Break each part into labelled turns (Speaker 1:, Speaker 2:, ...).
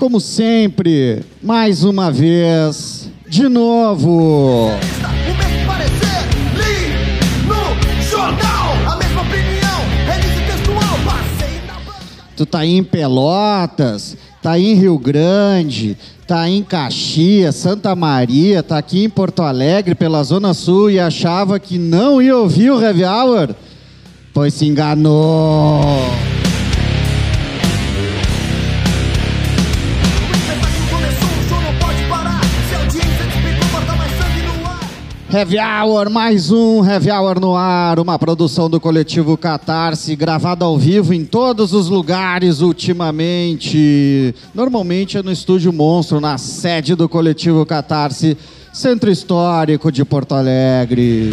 Speaker 1: como sempre, mais uma vez, de novo. Tu tá aí em Pelotas, tá aí em Rio Grande, tá aí em Caxias, Santa Maria, tá aqui em Porto Alegre, pela Zona Sul e achava que não ia ouvir o Heavy Hour? Pois se enganou. Heavy Hour, mais um Heavy Hour no ar, uma produção do coletivo Catarse, gravada ao vivo em todos os lugares ultimamente. Normalmente é no Estúdio Monstro, na sede do coletivo Catarse, Centro Histórico de Porto Alegre.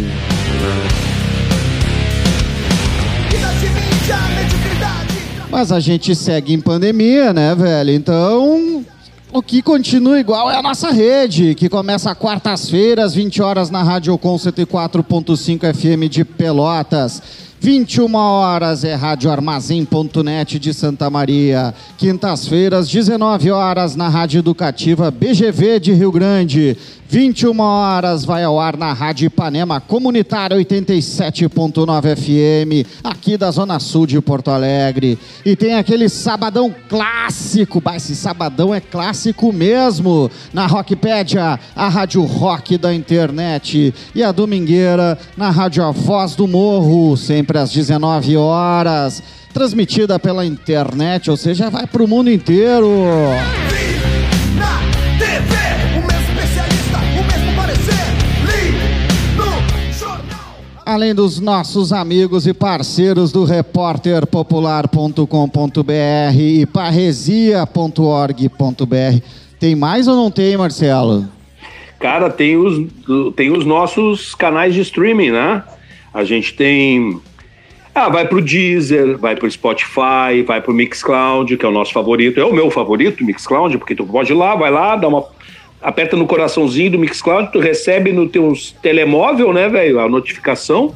Speaker 1: Mas a gente segue em pandemia, né, velho? Então, o que continua igual é a nossa rede, que começa quartas-feiras, 20 horas na Rádio Com 104.5 FM de Pelotas. 21 horas é radioarmazém.net de Santa Maria. Quintas-feiras, 19 horas na Rádio Educativa BGV de Rio Grande. 21 horas vai ao ar na Rádio Ipanema Comunitária 87.9 FM, aqui da Zona Sul de Porto Alegre. E tem aquele sabadão clássico, bah, esse sabadão é clássico mesmo, na Rockpedia, a rádio rock da internet. E a domingueira na Rádio A Voz do Morro, sempre às 19 horas. Transmitida pela internet, ou seja, vai para o mundo inteiro.
Speaker 2: Vi
Speaker 1: além dos nossos amigos e parceiros do repórterpopular.com.br e parresia.org.br. Tem mais ou não tem, Marcelo?
Speaker 3: Cara, tem os, tem os nossos canais de streaming, né? A gente tem. Ah, vai pro Deezer, vai pro Spotify, vai pro Mixcloud, que é o nosso favorito. É o meu favorito, Mixcloud, porque tu pode ir lá, vai lá, dá uma. Aperta no coraçãozinho do Mixcloud, tu recebe no teu telemóvel, né, velho, a notificação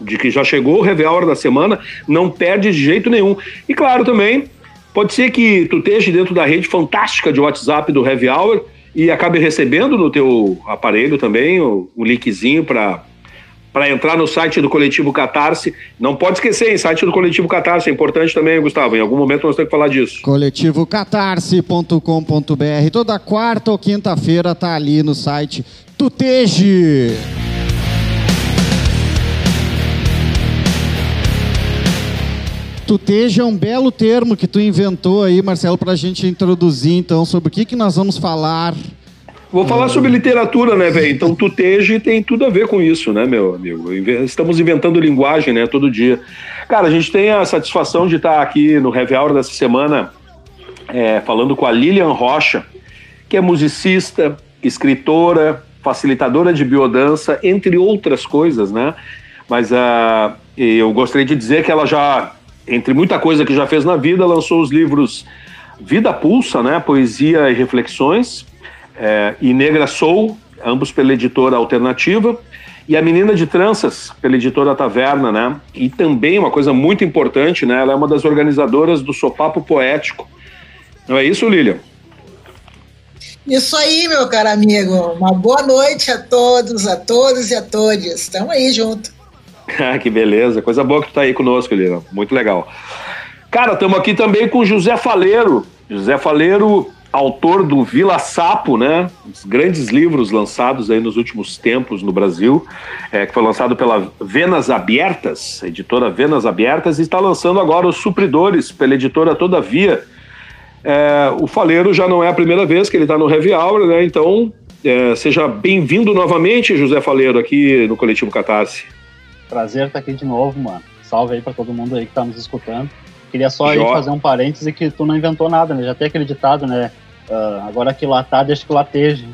Speaker 3: de que já chegou o Heavy Hour da semana, não perde de jeito nenhum. E claro também, pode ser que tu esteja dentro da rede fantástica de WhatsApp do Heavy Hour e acabe recebendo no teu aparelho também o, o linkzinho para para entrar no site do Coletivo Catarse. Não pode esquecer, hein? Site do Coletivo Catarse é importante também, Gustavo. Em algum momento nós temos que falar disso.
Speaker 1: coletivocatarse.com.br. Toda quarta ou quinta-feira tá ali no site Tuteje. Tuteje é um belo termo que tu inventou aí, Marcelo, para a gente introduzir então sobre o que, que nós vamos falar.
Speaker 3: Vou falar sobre literatura, né, velho? Então, tuteje tem tudo a ver com isso, né, meu amigo? Estamos inventando linguagem, né, todo dia. Cara, a gente tem a satisfação de estar aqui no Heavy Hour dessa semana é, falando com a Lilian Rocha, que é musicista, escritora, facilitadora de biodança, entre outras coisas, né? Mas ah, eu gostaria de dizer que ela já, entre muita coisa que já fez na vida, lançou os livros Vida Pulsa, né? Poesia e Reflexões, é, e Negra Soul, ambos pela editora Alternativa, e A Menina de Tranças, pela editora Taverna, né? E também uma coisa muito importante, né? Ela é uma das organizadoras do Sopapo Poético. Não é isso, Lilian?
Speaker 4: Isso aí, meu caro amigo. Uma boa noite a todos, a todos e a todas. Estamos aí junto.
Speaker 3: Ah, que beleza, coisa boa que tu tá aí conosco, Lilian. Muito legal. Cara, estamos aqui também com José Faleiro. José Faleiro, autor do Vila Sapo, né? Os grandes livros lançados aí nos últimos tempos no Brasil, é, que foi lançado pela Venas Abertas, editora Venas Abertas, e está lançando agora os Supridores pela editora Todavia. É, o Faleiro já não é a primeira vez que ele está no Heavy Hour, né? Então, é, seja bem-vindo novamente, José Faleiro, aqui no Coletivo Catarse.
Speaker 5: Prazer estar aqui de novo, mano. Salve aí pra todo mundo aí que tá nos escutando. Queria só
Speaker 3: Jó.
Speaker 5: fazer um parêntese que tu não inventou nada, né? Já tem aquele ditado, né? Ah, agora que latar, deixa que lateje.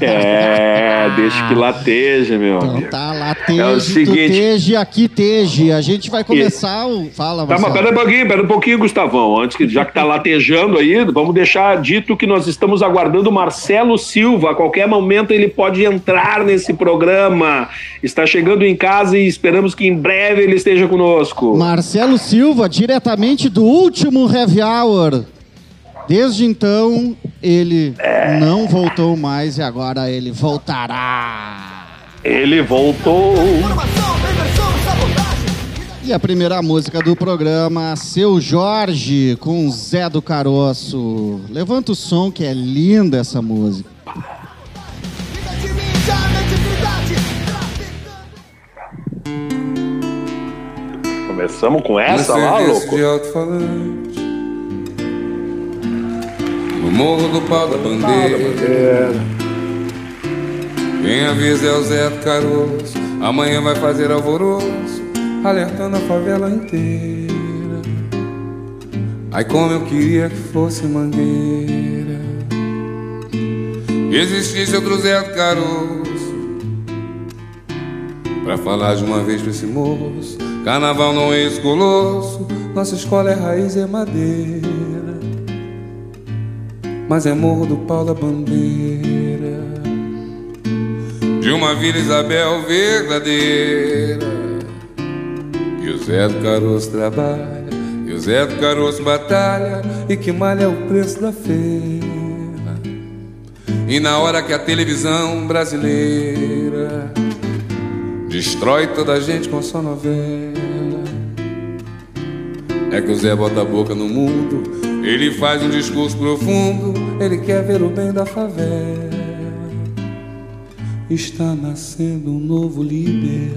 Speaker 3: É, deixa que lateja, meu
Speaker 1: Então
Speaker 3: amigo.
Speaker 1: tá lá,
Speaker 3: É o
Speaker 1: teje,
Speaker 3: seguinte-
Speaker 1: tuteje, aqui teje. A gente vai começar o... Fala,
Speaker 3: Tá, mas
Speaker 1: Marcelo.
Speaker 3: pera um pouquinho, pera um pouquinho, Gustavão. Antes que, já que tá latejando aí, vamos deixar dito que nós estamos aguardando o Marcelo Silva. A qualquer momento ele pode entrar nesse programa. Está chegando em casa e esperamos que em breve ele esteja conosco.
Speaker 1: Marcelo Silva, diretamente do último Heavy Hour. Desde então, ele não voltou mais e agora ele voltará.
Speaker 3: Ele voltou.
Speaker 2: Formação, reversão, sabotagem.
Speaker 1: E a primeira música do programa, Seu Jorge, com Zé do Caroço. Levanta o som que é linda essa música.
Speaker 3: Começamos com essa lá, louco?
Speaker 6: No morro do pau da bandeira. Quem avisa é o Zé do Caroço. Amanhã vai fazer alvoroço Alertando a favela inteira. Ai como eu queria que fosse mangueira. Que existisse outro Zé do Caroço. Pra falar de uma vez pra esse moço Carnaval não é esse colosso. Nossa escola é raiz, é madeira Mas é morro do pau da bandeira De uma Vila Isabel verdadeira E o Zé do Caroço trabalha E o Zé do Caroço batalha E que malha é o preço da feira E na hora que a televisão brasileira Destrói toda a gente com sua novela. É que o Zé bota a boca no mundo, ele faz um discurso profundo, ele quer ver o bem da favela. Está nascendo um novo líder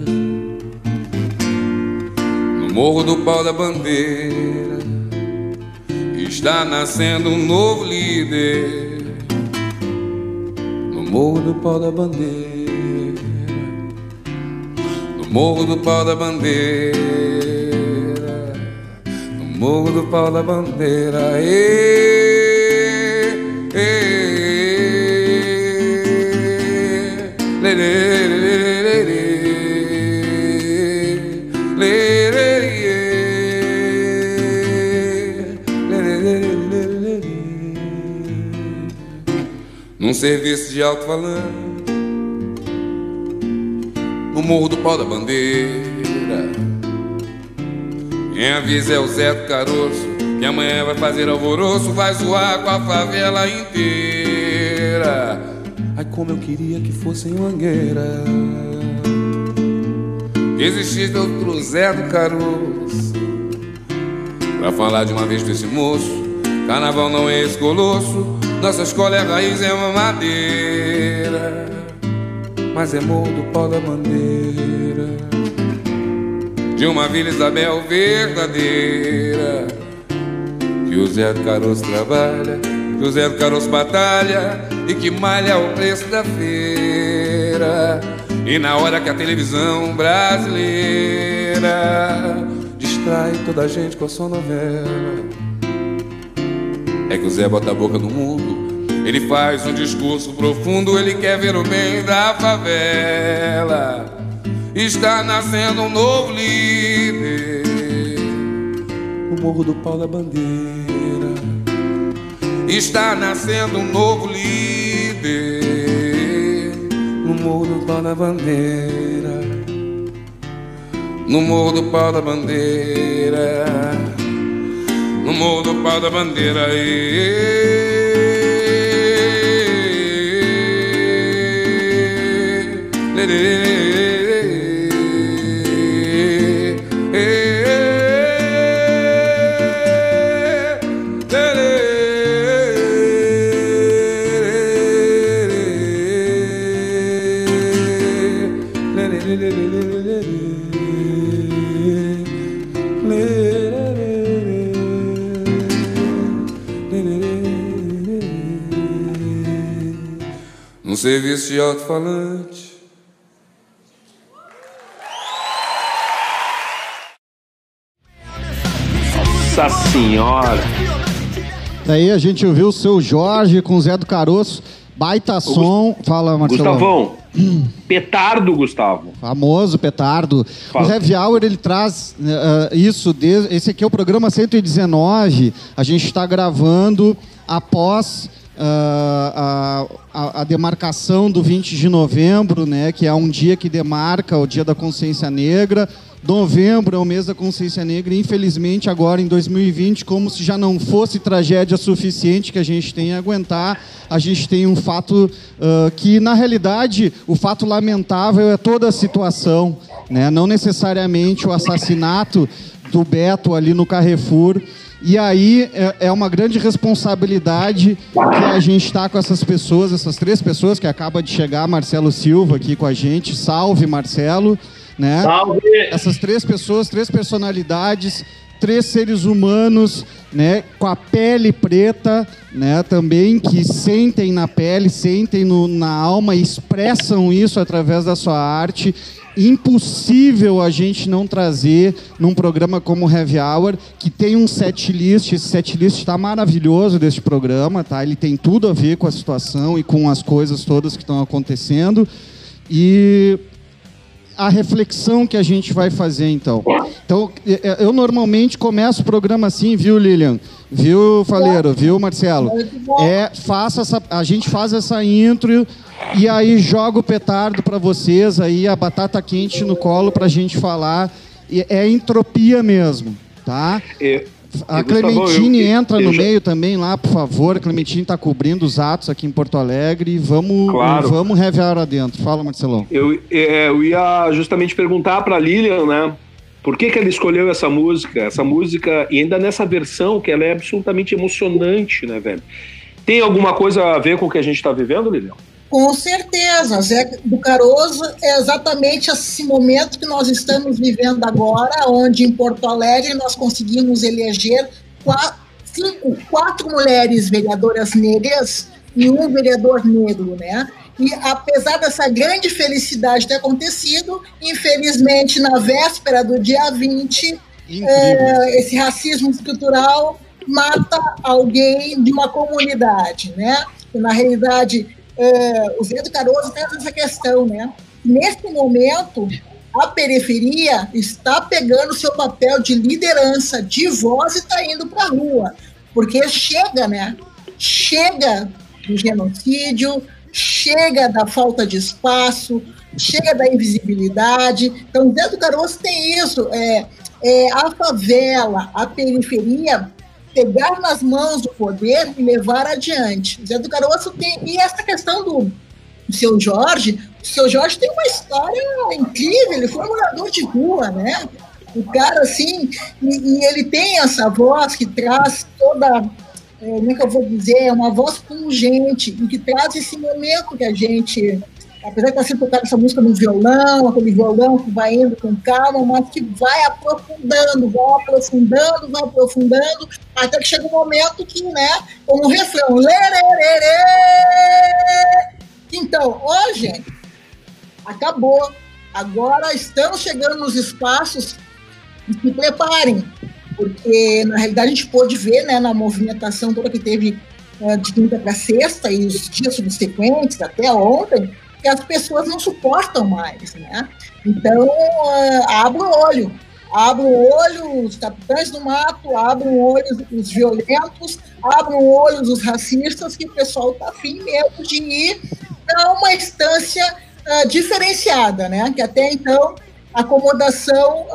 Speaker 6: no morro do pau da bandeira. Está nascendo um novo líder no morro do pau da bandeira. No morro do pau da bandeira Morro do Pau da Bandeira. E, e, e, lê, lê, Num serviço de alto-falante, no morro do pau da bandeira. Quem avisa é o Zé do Caroço, que amanhã vai fazer alvoroço, vai zoar com a favela inteira. Ai, como eu queria que fosse em Mangueira. Que existisse outro Zé do Caroço, pra falar de uma vez desse moço. Carnaval não é esse colosso, nossa escola é raiz, é uma madeira mas é morro do pau da bandeira de uma Vila Isabel verdadeira que o Zé do Caroço trabalha, que o Zé do Caroço batalha e que malha o preço da feira. E na hora que a televisão brasileira distrai toda a gente com a sua novela, é que o Zé bota a boca no mundo ele faz um discurso profundo, ele quer ver o bem da favela. Está nascendo um novo líder no morro do pau da bandeira. Está nascendo um novo líder no morro do pau da bandeira. No morro do pau da bandeira. No morro do pau da bandeira. Lê, serviço de alto-falante
Speaker 3: Nossa senhora.
Speaker 1: Daí a gente ouviu o seu Jorge com o Zé do Caroço. Baita som. Fala, Marcelo.
Speaker 3: Gustavão. Petardo, Gustavo.
Speaker 1: Famoso petardo.
Speaker 3: Fala.
Speaker 1: O Heavy Hour, ele traz eh, isso. de- esse aqui é o programa 119. A gente está gravando após a, a- a demarcação do 20 de novembro, né? Que é um dia que demarca o Dia da Consciência Negra. Novembro é o mês da consciência negra. Infelizmente, agora em 2020, como se já não fosse tragédia suficiente que a gente tem a aguentar, a gente tem um fato ah, que, na realidade, o fato lamentável é toda a situação, né? não necessariamente o assassinato do Beto ali no Carrefour. E aí é, é uma grande responsabilidade que a gente está com essas pessoas, essas três pessoas que acaba de chegar, Marcelo Silva aqui com a gente. Salve, Marcelo. Né?
Speaker 7: Salve!
Speaker 1: Essas três pessoas, três personalidades, três seres humanos, né, com a pele preta, né, também que sentem na pele, sentem no- na alma, e expressam isso através da sua arte. Impossível a gente não trazer num programa como Heavy Hour, que tem um set list, esse set list está maravilhoso deste programa, tá? Ele tem tudo a ver com a situação e com as coisas todas que estão acontecendo. E a reflexão que a gente vai fazer então. Então, eh, eh, eu normalmente começo o programa assim, viu, Lilian? Viu, Faleiro? Viu, Marcelo? É, faça essa, a gente faz essa intro e aí joga o petardo para vocês aí, a batata quente no colo pra gente falar. E É entropia mesmo, tá? A
Speaker 3: e, Gustavo,
Speaker 1: Clementine
Speaker 3: eu-
Speaker 1: entra
Speaker 3: eu
Speaker 1: no meio também lá, por favor. A Clementine está cobrindo os atos aqui em Porto Alegre. Vamos,
Speaker 3: Claro.
Speaker 1: vamos revelar lá dentro. Fala, Marcelão.
Speaker 3: Eu, é, eu ia justamente perguntar para Lilian, né? Por que, que ela escolheu essa música? Essa música, e ainda nessa versão, que ela é absolutamente emocionante, né, velho? Tem alguma coisa a ver com o que a gente está vivendo, Lilian?
Speaker 4: Com certeza, Zé do Caroso é exatamente esse momento que nós estamos vivendo agora, onde em Porto Alegre nós conseguimos eleger quatro, cinco, quatro mulheres vereadoras negras e um vereador negro, né? E apesar dessa grande felicidade ter acontecido, infelizmente na véspera do dia 20,
Speaker 1: Incrível.
Speaker 4: é, esse racismo estrutural mata alguém de uma comunidade, né? E, na realidade, é, o Zé do Caroso traz essa questão, né? Nesse momento, a periferia está pegando seu papel de liderança, de voz e está indo para a rua, porque chega, né? Chega do genocídio, chega da falta de espaço, chega da invisibilidade. Então, Zé do Caroço tem isso. É, é, a favela, a periferia, pegar nas mãos o poder e levar adiante. Zé do Caroço tem. E essa questão do, seu Jorge, o seu Jorge tem uma história incrível, ele foi morador de rua, né? O cara, assim, e, e ele tem essa voz que traz toda eu vou dizer, é uma voz pungente e que traz esse momento que a gente, apesar de estar sendo tocada essa música no violão, aquele violão que vai indo com calma, mas que vai aprofundando, vai aprofundando, vai aprofundando, até que chega um momento que, né, como o refrão, lererê. Então, gente, acabou. Agora estamos chegando nos espaços se preparem, porque na realidade a gente pôde ver né, na movimentação toda que teve eh, de quinta para sexta e os dias subsequentes, até ontem, que as pessoas não suportam mais. Né? Então, abra o olho. Abra o olho os capitães do mato, abram o olho os violentos, abram o olho os racistas, que o pessoal está afim mesmo de ir para uma instância ah, diferenciada, né? que até então a acomodação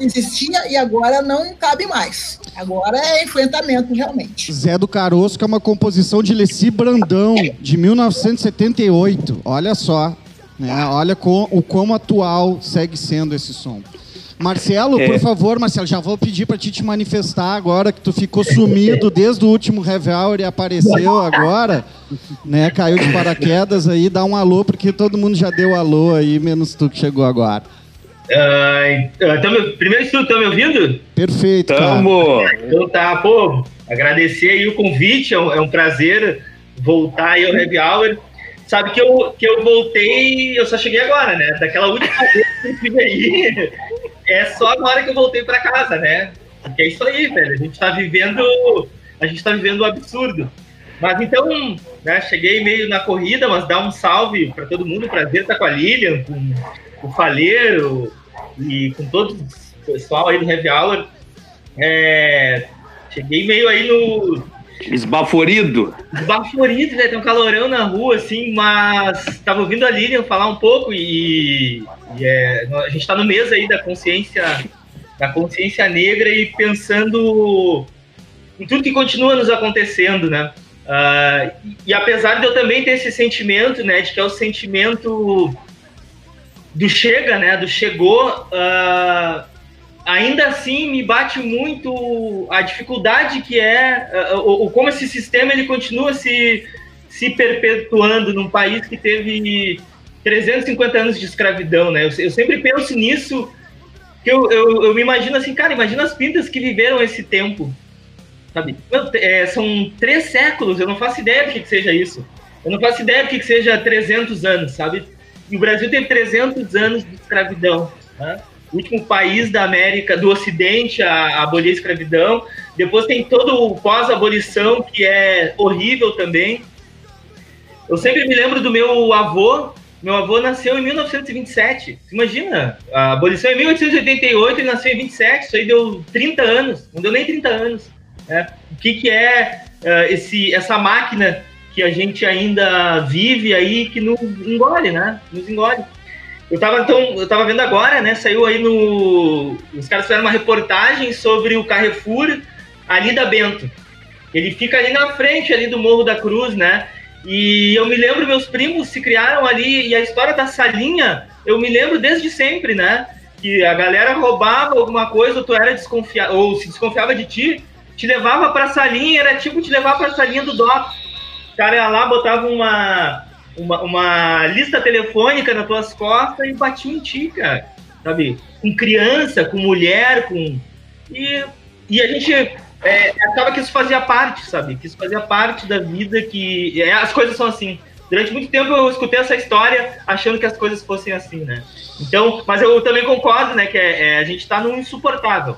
Speaker 4: existia e agora não cabe mais. Agora é enfrentamento realmente.
Speaker 1: Zé do Caroço, que é uma composição de Leci Brandão, de 1978. Olha só. Né? Olha com, o quão atual segue sendo esse som. Marcelo,
Speaker 3: É.
Speaker 1: por favor, Marcelo, já vou pedir para ti te manifestar agora que tu ficou sumido desde o último e apareceu agora, né? Caiu de paraquedas aí, dá um alô, porque todo mundo já deu alô aí, menos tu que chegou agora.
Speaker 7: Ah, então, meu- primeiro de tudo, estão me ouvindo?
Speaker 1: Perfeito, cara.
Speaker 3: Tamo!
Speaker 7: Então tá, pô, agradecer aí o convite, é um, é um prazer voltar aí ao Happy Hour. Sabe que eu, que eu voltei, eu só cheguei agora, né? Daquela última vez que eu estive aí, é só agora que eu voltei pra casa, né? Porque é isso aí, velho, a gente tá vivendo, a gente tá vivendo um absurdo. Mas então, né, cheguei meio na corrida, mas dá um salve pra todo mundo, prazer estar com a Lilian, com o Faleiro e com todo o pessoal aí do Heavy Hour. É, cheguei meio aí no
Speaker 3: Esbaforido.
Speaker 7: baforido, né? Tem um calorão na rua, assim, mas tava ouvindo a Lilian falar um pouco e E é, a gente está no mês aí da consciência, da consciência negra e pensando em tudo que continua nos acontecendo, né? Uh, e, e, apesar de eu também ter esse sentimento, né, de que é o sentimento do chega, né, do chegou, uh, ainda assim me bate muito a dificuldade que é, uh, o, como esse sistema ele continua se, se perpetuando num país que teve 350 anos de escravidão, né? Eu, eu sempre penso nisso, que eu, eu, eu, me imagino assim, cara, imagina as pintas que viveram esse tempo, sabe? É, são três séculos, eu não faço ideia do que, que seja isso. Eu não faço ideia do que, que seja 300 anos, sabe? E o Brasil teve 300 anos de escravidão, né? O último país da América, do Ocidente a, a abolir a escravidão. Depois tem todo o pós-abolição, que é horrível também. Eu sempre me lembro do meu avô, meu avô nasceu em 1927. Imagina, a abolição é em 1888, ele nasceu em 27, isso aí deu 30 anos, não deu nem 30 anos. Né? O que, que é uh, esse, essa máquina que a gente ainda vive aí que nos engole, né? Nos engole. Eu tava, então, eu tava vendo agora, né? Saiu aí no. Os caras fizeram uma reportagem sobre o Carrefour ali da Bento. Ele fica ali na frente ali do Morro da Cruz, né? E eu me lembro, meus primos se criaram ali, e a história da salinha, eu me lembro desde sempre, né? Que a galera roubava alguma coisa, ou tu era desconfiado, ou se desconfiava de ti, te levava pra salinha, era tipo te levar pra salinha do DOC. Cara ia lá, botava uma, uma, uma lista telefônica nas tuas costas e batia em ti, cara. Sabe? Com criança, com mulher, com. E, e a gente é, acaba que isso fazia parte, sabe? Que isso fazia parte da vida, que é, as coisas são assim. Durante muito tempo eu escutei essa história achando que as coisas fossem assim, né? Então, mas eu também concordo, né, que é, é a gente está num insuportável.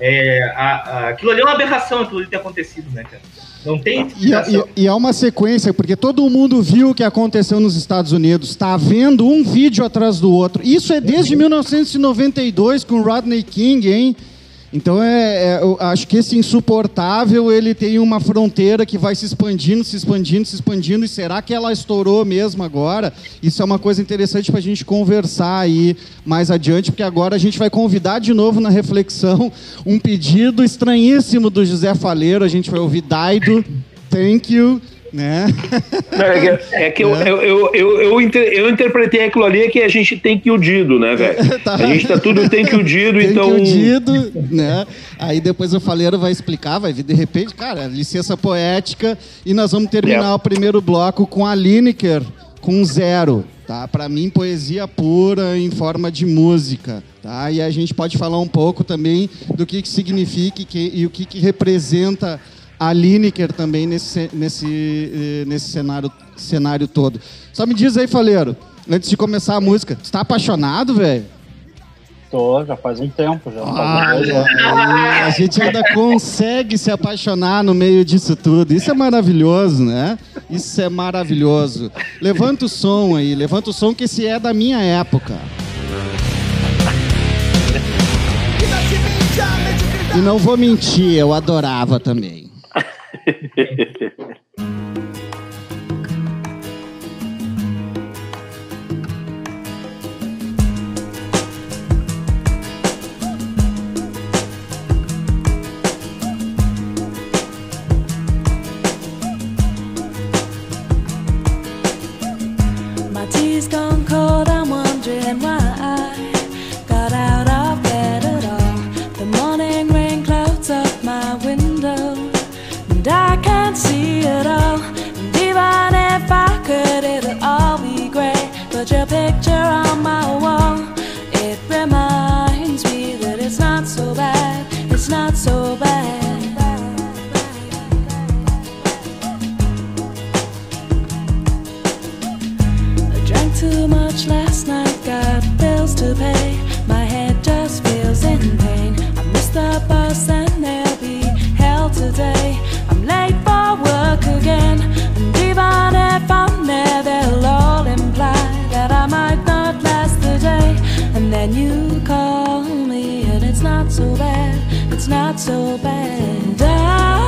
Speaker 7: É, a, a, aquilo ali é uma aberração, aquilo ali ter acontecido, né, cara? Não tem
Speaker 1: e, e, e, é uma sequência, porque todo mundo viu o que aconteceu nos Estados Unidos. Está vendo um vídeo atrás do outro. Isso é desde 1992 com Rodney King, hein? Então é, é, eu acho que esse insuportável ele tem uma fronteira que vai se expandindo, se expandindo, se expandindo. E será que ela estourou mesmo agora? Isso é uma coisa interessante para a gente conversar aí mais adiante, porque agora a gente vai convidar de novo na reflexão um pedido estranhíssimo do José Faleiro. A gente vai ouvir Daido, Thank You né?
Speaker 3: Não, é que, é que eu, é. eu, eu, eu, eu, inter, eu, interpretei aquilo ali que a gente tem que o dido, né, velho? tá. A gente tá tudo tem que o dido, tem então.
Speaker 1: Que o dido, né? Aí depois o Faleiro vai explicar, vai vir de repente, cara, licença poética, e nós vamos terminar o primeiro bloco com a Lineker com zero. Tá? Para mim, poesia pura em forma de música. Tá? E a gente pode falar um pouco também do que, que significa e, que, e o que, que representa a Lineker também nesse, nesse, eh, nesse cenário, cenário todo. Só me diz aí, Faleiro, antes de começar a música, você tá apaixonado, velho?
Speaker 5: Tô, já faz um tempo. Já
Speaker 1: ah, a gente ainda consegue se apaixonar no meio disso tudo. Isso é maravilhoso, né? Isso é maravilhoso. Levanta o som aí, levanta o som que esse é da minha época. E não vou mentir, eu adorava também.
Speaker 8: My tea's gone cold, I'm wondering why not so bad. I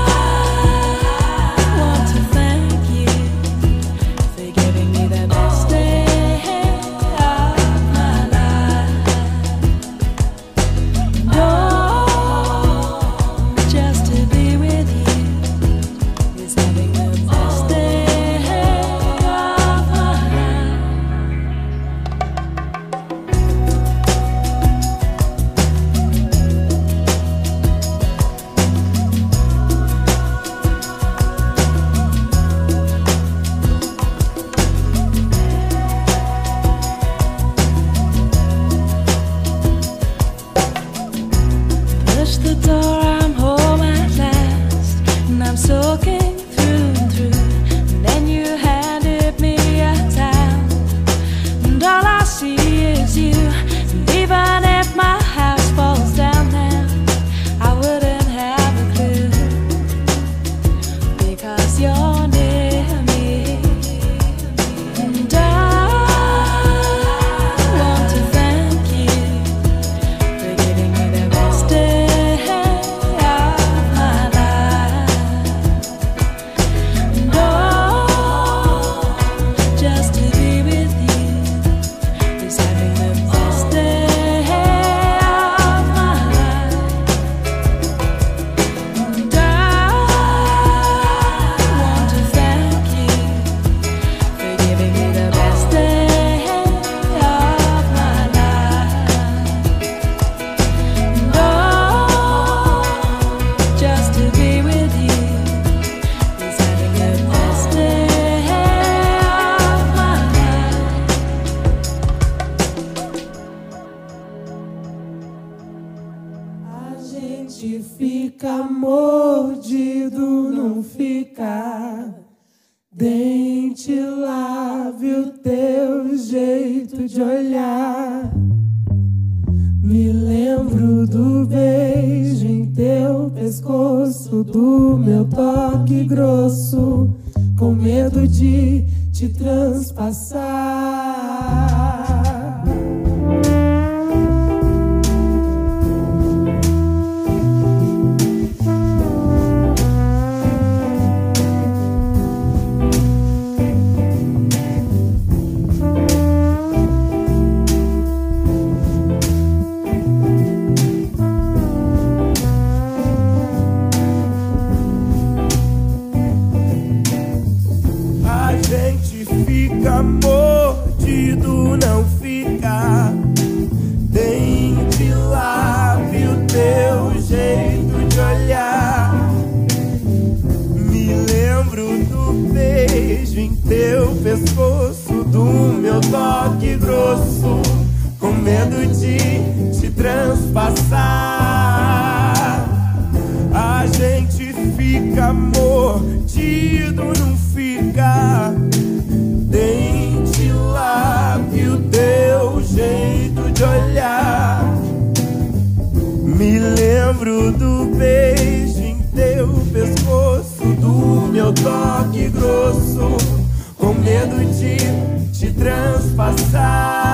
Speaker 9: passar.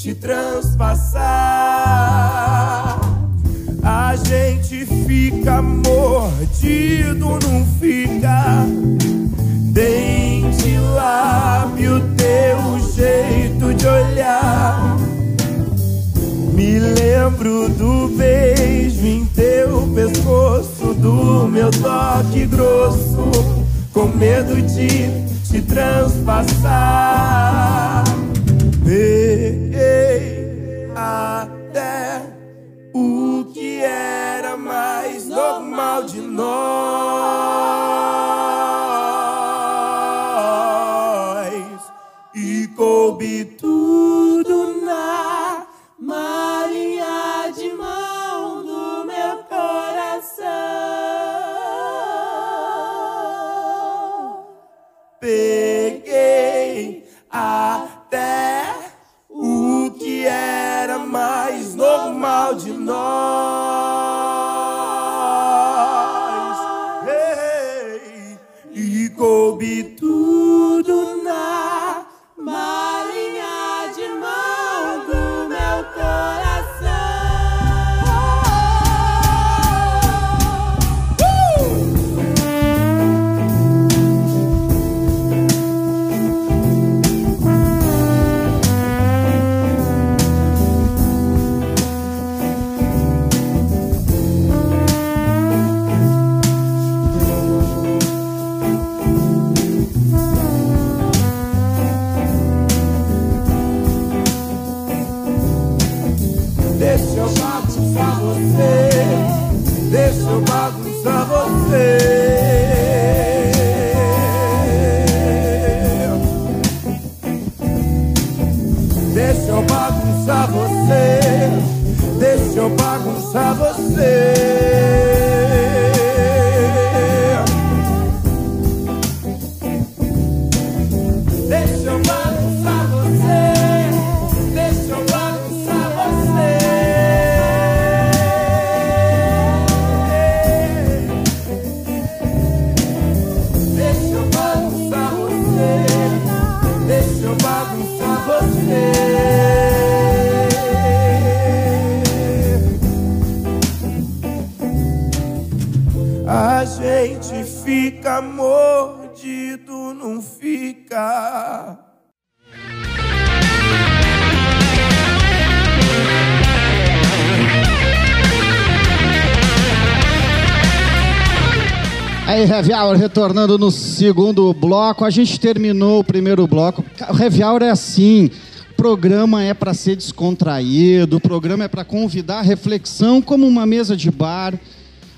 Speaker 9: te transpassar. A gente fica mordido, não fica. Dente, lábio, teu jeito de olhar. Me lembro do beijo em teu pescoço, do meu toque grosso, com medo de até o que era mais normal de nós.
Speaker 1: Heavy Hour, retornando no segundo bloco. A gente terminou o primeiro bloco. O Heavy Hour é assim. O programa é para ser descontraído, o programa é para convidar reflexão como uma mesa de bar.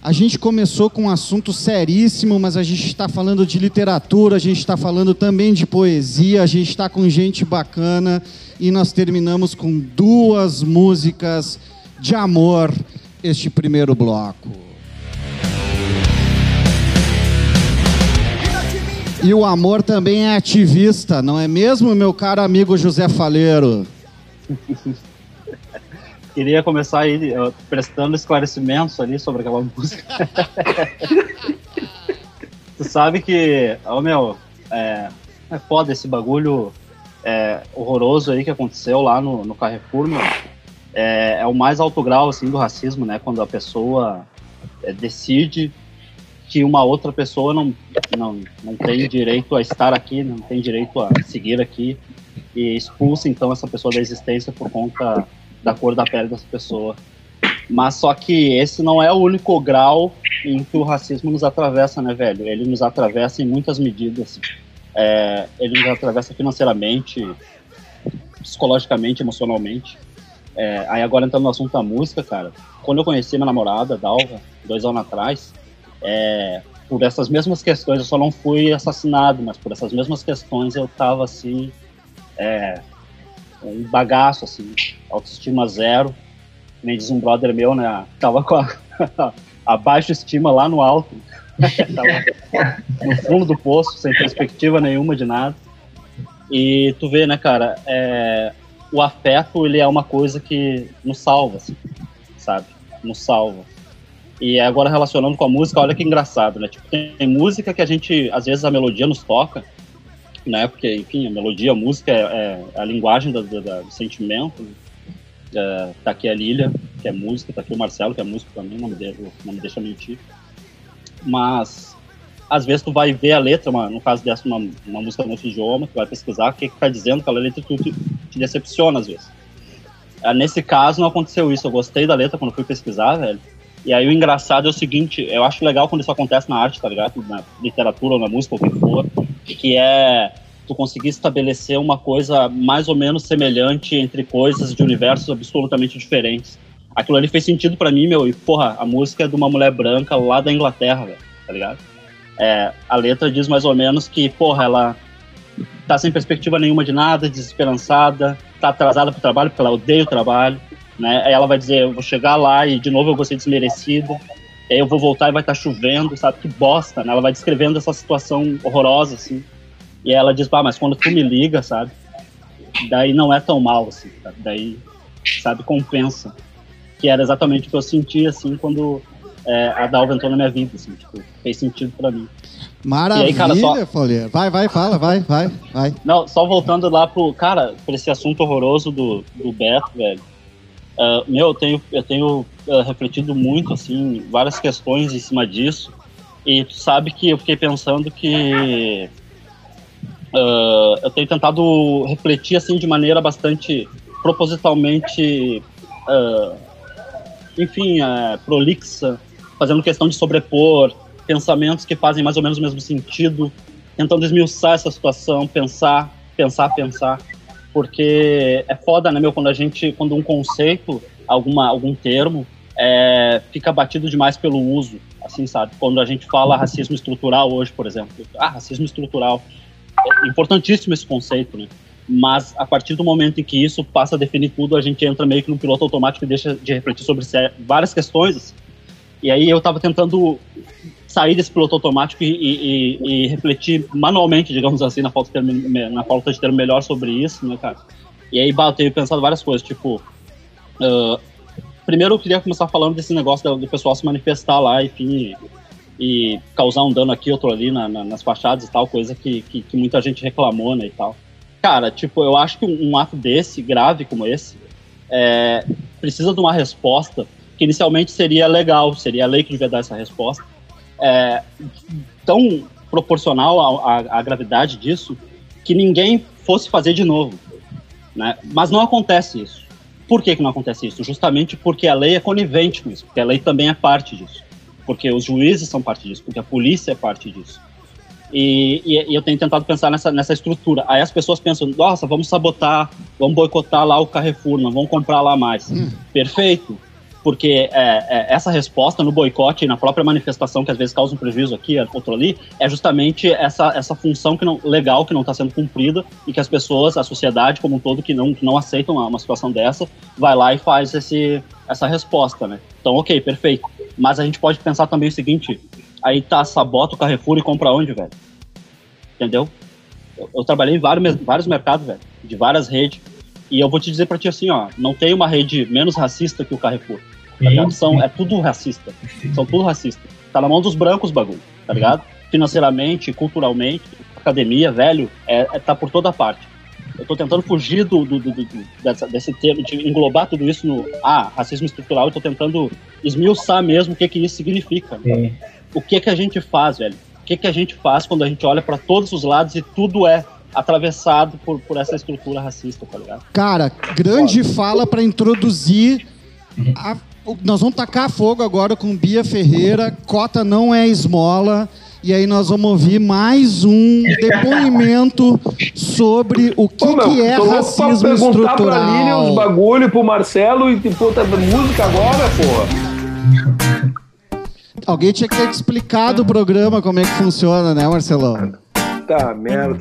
Speaker 1: A gente começou com um assunto seríssimo, mas a gente está falando de literatura, a gente está falando também de poesia, a gente está com gente bacana e nós terminamos com duas músicas de amor este primeiro bloco. E o amor também é ativista, não é mesmo, meu caro amigo José Faleiro?
Speaker 5: Queria começar aí prestando esclarecimentos ali sobre aquela música. tu sabe que, ô meu, é, é foda esse bagulho é, horroroso aí que aconteceu lá no, no Carrefour, meu. É, é o mais alto grau, assim, do racismo, né? Quando a pessoa é, decide que uma outra pessoa não, não, não tem direito a estar aqui, não tem direito a seguir aqui e expulsa então essa pessoa da existência por conta da cor da pele dessa pessoa. Mas só que esse não é o único grau em que o racismo nos atravessa, né, velho? Ele nos atravessa em muitas medidas. É, ele nos atravessa financeiramente, psicologicamente, emocionalmente. É, aí agora entrando no assunto da música, cara, quando eu conheci minha namorada, Dalva, dois anos atrás, é, por essas mesmas questões, eu só não fui assassinado, mas por essas mesmas questões eu tava assim, é, um bagaço, assim, autoestima zero. Nem diz um brother meu, né? Tava com a, a baixa estima lá no alto. tava no fundo do poço, sem perspectiva nenhuma de nada. E tu vê, né, cara, é, o afeto, ele é uma coisa que nos salva, assim, sabe? Nos salva. E agora relacionando com a música, olha que engraçado, né? Tipo, tem, tem música que a gente, às vezes a melodia nos toca, né? Porque, enfim, a melodia, a música é, é a linguagem do, do, do sentimento. É, tá aqui a Lilia, que é música, tá aqui o Marcelo, que é músico também, não me, de, não me deixa mentir. Mas, às vezes tu vai ver a letra, uma, no caso dessa, uma, uma música no outro idioma, tu vai pesquisar o que que tá dizendo aquela letra e tu te, te decepciona às vezes. É, nesse caso não aconteceu isso, eu gostei da letra quando fui pesquisar, velho. E aí o engraçado é o seguinte, eu acho legal quando isso acontece na arte, tá ligado? Na literatura na música, ou o que for, que é tu conseguir estabelecer uma coisa mais ou menos semelhante entre coisas de universos absolutamente diferentes. Aquilo ali fez sentido para mim, meu, e porra, a música é de uma mulher branca lá da Inglaterra, velho, tá ligado? É, a letra diz mais ou menos que, porra, ela tá sem perspectiva nenhuma de nada, desesperançada, tá atrasada pro trabalho porque ela odeia o trabalho, né? Aí ela vai dizer, eu vou chegar lá e de novo eu vou ser desmerecida, aí eu vou voltar e vai estar tá chovendo, sabe? Que bosta, né? Ela vai descrevendo essa situação horrorosa, assim. E ela diz, mas quando tu me liga, sabe? Daí não é tão mal, assim, sabe? Daí, sabe, compensa. Que era exatamente o que eu senti, assim, quando é, a Dalva entrou na minha vida, assim, tipo, fez sentido pra mim.
Speaker 1: Maravilha,
Speaker 5: E aí, cara, só-.
Speaker 1: Vai, vai, fala, vai, vai, vai.
Speaker 5: Não, só voltando lá pro. Cara, pra esse assunto horroroso do, do Beto, velho. Ah, meu, eu tenho, eu tenho ah, refletido muito, assim, várias questões em cima disso. E tu sabe que eu fiquei pensando que. ah, eu tenho tentado refletir, assim, de maneira bastante propositalmente. enfim, ah, prolixa, fazendo questão de sobrepor pensamentos que fazem mais ou menos o mesmo sentido, tentando esmiuçar essa situação, pensar, pensar, pensar, porque é foda, né, meu, quando a gente, quando um conceito, alguma, algum termo, é, fica batido demais pelo uso, assim, sabe? Quando a gente fala racismo estrutural hoje, por exemplo, ah, racismo estrutural, é importantíssimo esse conceito, né? Mas a partir do momento em que isso passa a definir tudo, a gente entra meio que num piloto automático e deixa de refletir sobre várias questões. assim. E aí eu tava tentando sair desse piloto automático e, e- e- refletir manualmente, digamos assim, na falta, de me- na falta de termo melhor sobre isso, né, cara? E aí, bah, eu tenho pensado várias coisas, tipo. ah, primeiro, eu queria começar falando desse negócio do, do pessoal se manifestar lá, enfim, e, e causar um dano aqui, outro ali na- na- nas fachadas e tal, coisa que, que, que muita gente reclamou, né, e tal. Cara, tipo, eu acho que um, um ato desse, grave como esse, é, precisa de uma resposta que inicialmente seria legal, seria a lei que devia dar essa resposta, é, tão proporcional à, gravidade disso que ninguém fosse fazer de novo. Né? Mas não acontece isso. Por que, que não acontece isso? Justamente porque a lei é conivente com isso, porque a lei também é parte disso, porque os juízes são parte disso, porque a polícia é parte disso. E, e- e eu tenho tentado pensar nessa, nessa estrutura. Aí as pessoas pensam, nossa, vamos sabotar, vamos boicotar lá o Carrefour, não vamos comprar lá mais. Perfeito. Porque é, é, essa resposta no boicote na própria manifestação, que às vezes causa um prejuízo aqui, outro ali, é justamente essa, essa função que não, legal que não está sendo cumprida e que as pessoas, a sociedade como um todo, que não, que não aceitam uma, uma situação dessa, vai lá e faz esse, essa resposta, né? Então, ok, perfeito. Mas a gente pode pensar também o seguinte, aí tá, sabota o Carrefour e compra onde, velho? Entendeu? Eu, eu trabalhei em vários, vários mercados, velho, de várias redes, e eu vou te dizer pra ti assim, ó, não tem uma rede menos racista que o Carrefour. Tá ligado? São, é tudo racista. São tudo racista. Tá na mão dos brancos o bagulho, tá ligado? Financeiramente, culturalmente, academia, velho, é, é- tá por toda parte. Eu tô tentando fugir do, do- do- do- dessa- desse termo, de englobar tudo isso no ah, racismo estrutural, e tô tentando esmiuçar mesmo o que que isso significa. O que que a gente faz, velho? O que que a gente faz quando a gente olha pra todos os lados e tudo é atravessado por, por essa estrutura racista, tá ligado?
Speaker 1: Cara, grande fala pra introduzir. a- o- nós vamos tacar fogo agora com Bia Ferreira. Cota não é esmola. E aí nós vamos ouvir mais um depoimento sobre o que,
Speaker 3: Pô, meu,
Speaker 1: que é
Speaker 3: tô louco pra
Speaker 1: racismo
Speaker 3: perguntar pra Lilian os
Speaker 1: estrutural.
Speaker 3: bagulho, pro Marcelo e pô, tá música agora, porra.
Speaker 1: Alguém tinha que ter te explicado o programa, como é que funciona, né, Marcelão?
Speaker 3: Tá, merda.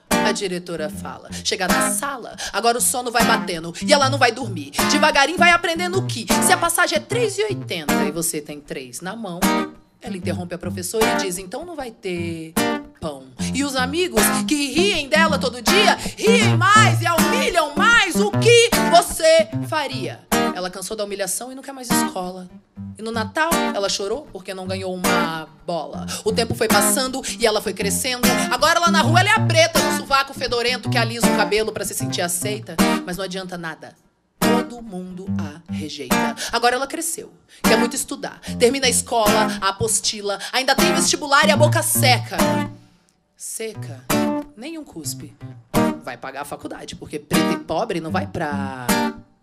Speaker 10: A diretora fala. Chega na sala, agora o sono vai batendo e ela não vai dormir. Devagarinho vai aprendendo que se a passagem é 3,80 e você tem 3 na mão, ela interrompe a professora e diz: então não vai ter pão. E os amigos que riem dela todo dia, riem mais e a humilham mais. O que você faria? Ela cansou da humilhação e não quer mais escola. E no Natal, ela chorou porque não ganhou uma bola. O tempo foi passando e ela foi crescendo. Agora lá na rua ela é a preta, no sovaco fedorento que alisa o cabelo pra se sentir aceita. Mas não adianta nada. Todo mundo a rejeita. Agora ela cresceu, quer muito estudar. Termina a escola, a apostila, ainda tem vestibular e a boca seca. Seca, nenhum cuspe. Vai pagar a faculdade, porque preto e pobre não vai pra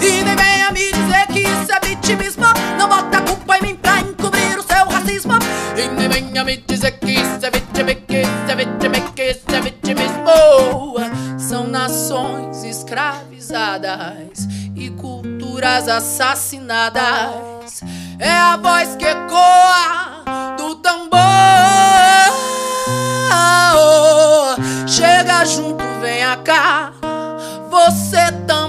Speaker 10: E nem venha me dizer que isso é vitimismo. Não bota culpa em mim pra encobrir o seu racismo. E nem venha me dizer que isso é vitimi, que isso é vitimi, que isso é vitimismo. São nações escravizadas e culturas assassinadas. é a voz que ecoa do tambor. Chega junto, venha cá. Você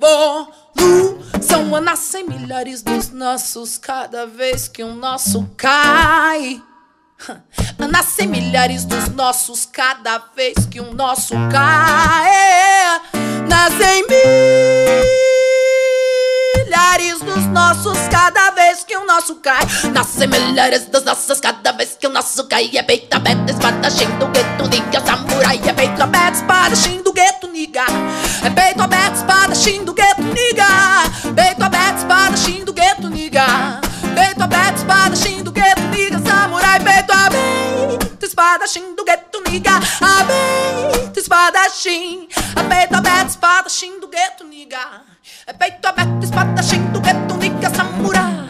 Speaker 10: Revolução. Nascem milhares dos nossos cada vez que um nosso cai. Nascem milhares dos nossos cada vez que um nosso cai. Nascem milhares dos nossos cada vez que o nosso cai. Nascem milhares dos nossos cada vez que o nosso cai. É peito aberto, espadachim do gueto, niga, samurai. É peito aberto, espadachim do gueto, niga. É peito aberto, espadachim do gueto, niga. Peito aberto, espadachim do gueto, niga. Peito aberto, espadachim do gueto, niga, samurai. Peito aberto, espadachim do gueto, niga. Aberto, espadachim. A peito aberto, espadachim do gueto, niga. É peito aberto, espadachim do gueto, niga, samurai.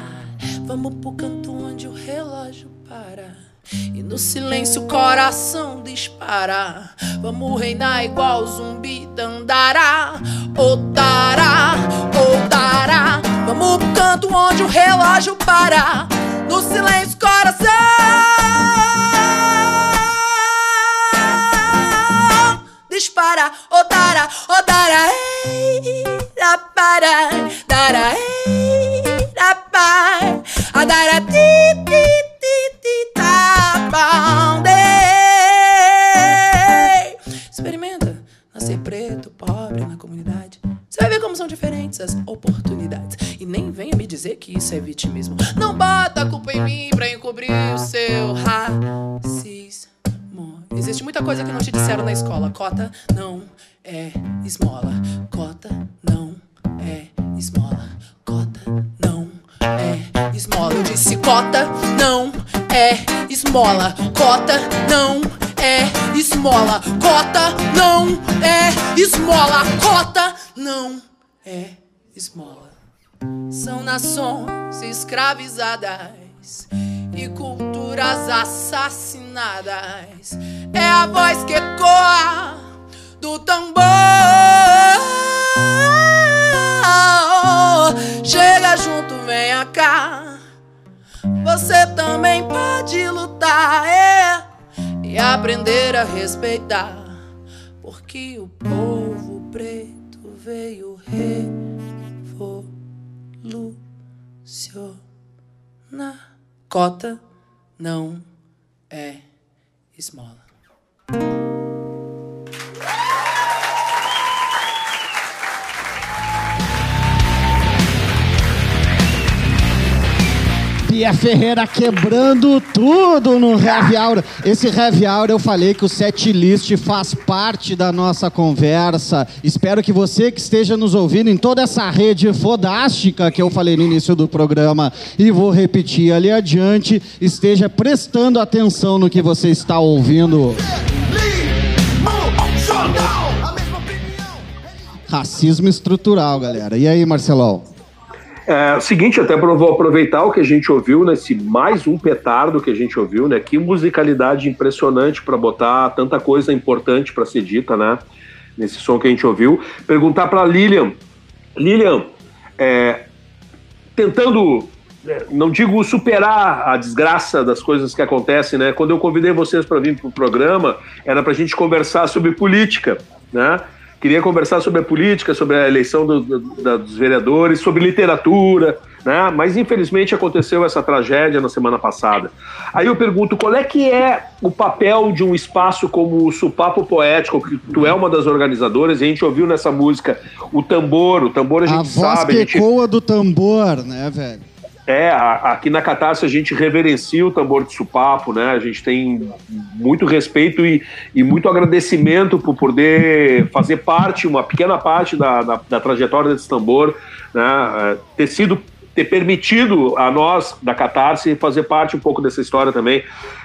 Speaker 10: Vamos pro canto onde o relógio para. E no silêncio o coração dispara. Vamos reinar igual zumbi dandará. Otará, otará. Vamos pro canto onde o relógio para. No silêncio coração dispara. Otará, otará. Ei, da para, dará, ei, da pa. A dará, ti, ti, ti, esmola. Cota não é esmola. São nações escravizadas e culturas assassinadas. É a voz que ecoa do tambor. Chega junto, venha cá. Você também pode lutar é, e aprender a respeitar. Porque o povo preto veio revolucionar. Cota não é esmola.
Speaker 1: Bia Ferreira quebrando tudo no Heavy Hour. Esse Heavy Hour eu falei que o set list faz parte da nossa conversa. Espero que você que esteja nos ouvindo em toda essa rede fodástica que eu falei no início do programa e vou repetir ali adiante, esteja prestando atenção no que você está ouvindo. Racismo estrutural, galera. E aí, Marcelão?
Speaker 3: É o seguinte, até vou aproveitar o que a gente ouviu nesse mais um petardo que a gente ouviu, né? Que musicalidade impressionante para botar tanta coisa importante para ser dita, né? Nesse som que a gente ouviu. Perguntar para Lilian, Lilian, é, tentando, é, não digo superar a desgraça das coisas que acontecem, né? Quando eu convidei vocês para vir para o programa, era para a gente conversar sobre política, né? Queria conversar sobre a política, sobre a eleição do- do- da- dos vereadores, sobre literatura, né? Mas infelizmente aconteceu essa tragédia na semana passada. Aí eu pergunto, qual é que é o papel de um espaço como o Supapo Poético, que tu é uma das organizadoras, e a gente ouviu nessa música o tambor, o tambor a
Speaker 1: A
Speaker 3: gente
Speaker 1: voz
Speaker 3: sabe,
Speaker 1: que
Speaker 3: a gente
Speaker 1: ecoa do tambor, né, velho?
Speaker 3: é, a- aqui na Catarse a gente reverencia o tambor de supapo, né? A gente tem muito respeito e, e muito agradecimento por poder fazer parte, uma pequena parte da, da, da trajetória desse tambor, né? É, Ter sido ter permitido a nós, da Catarse, fazer parte um pouco dessa história também.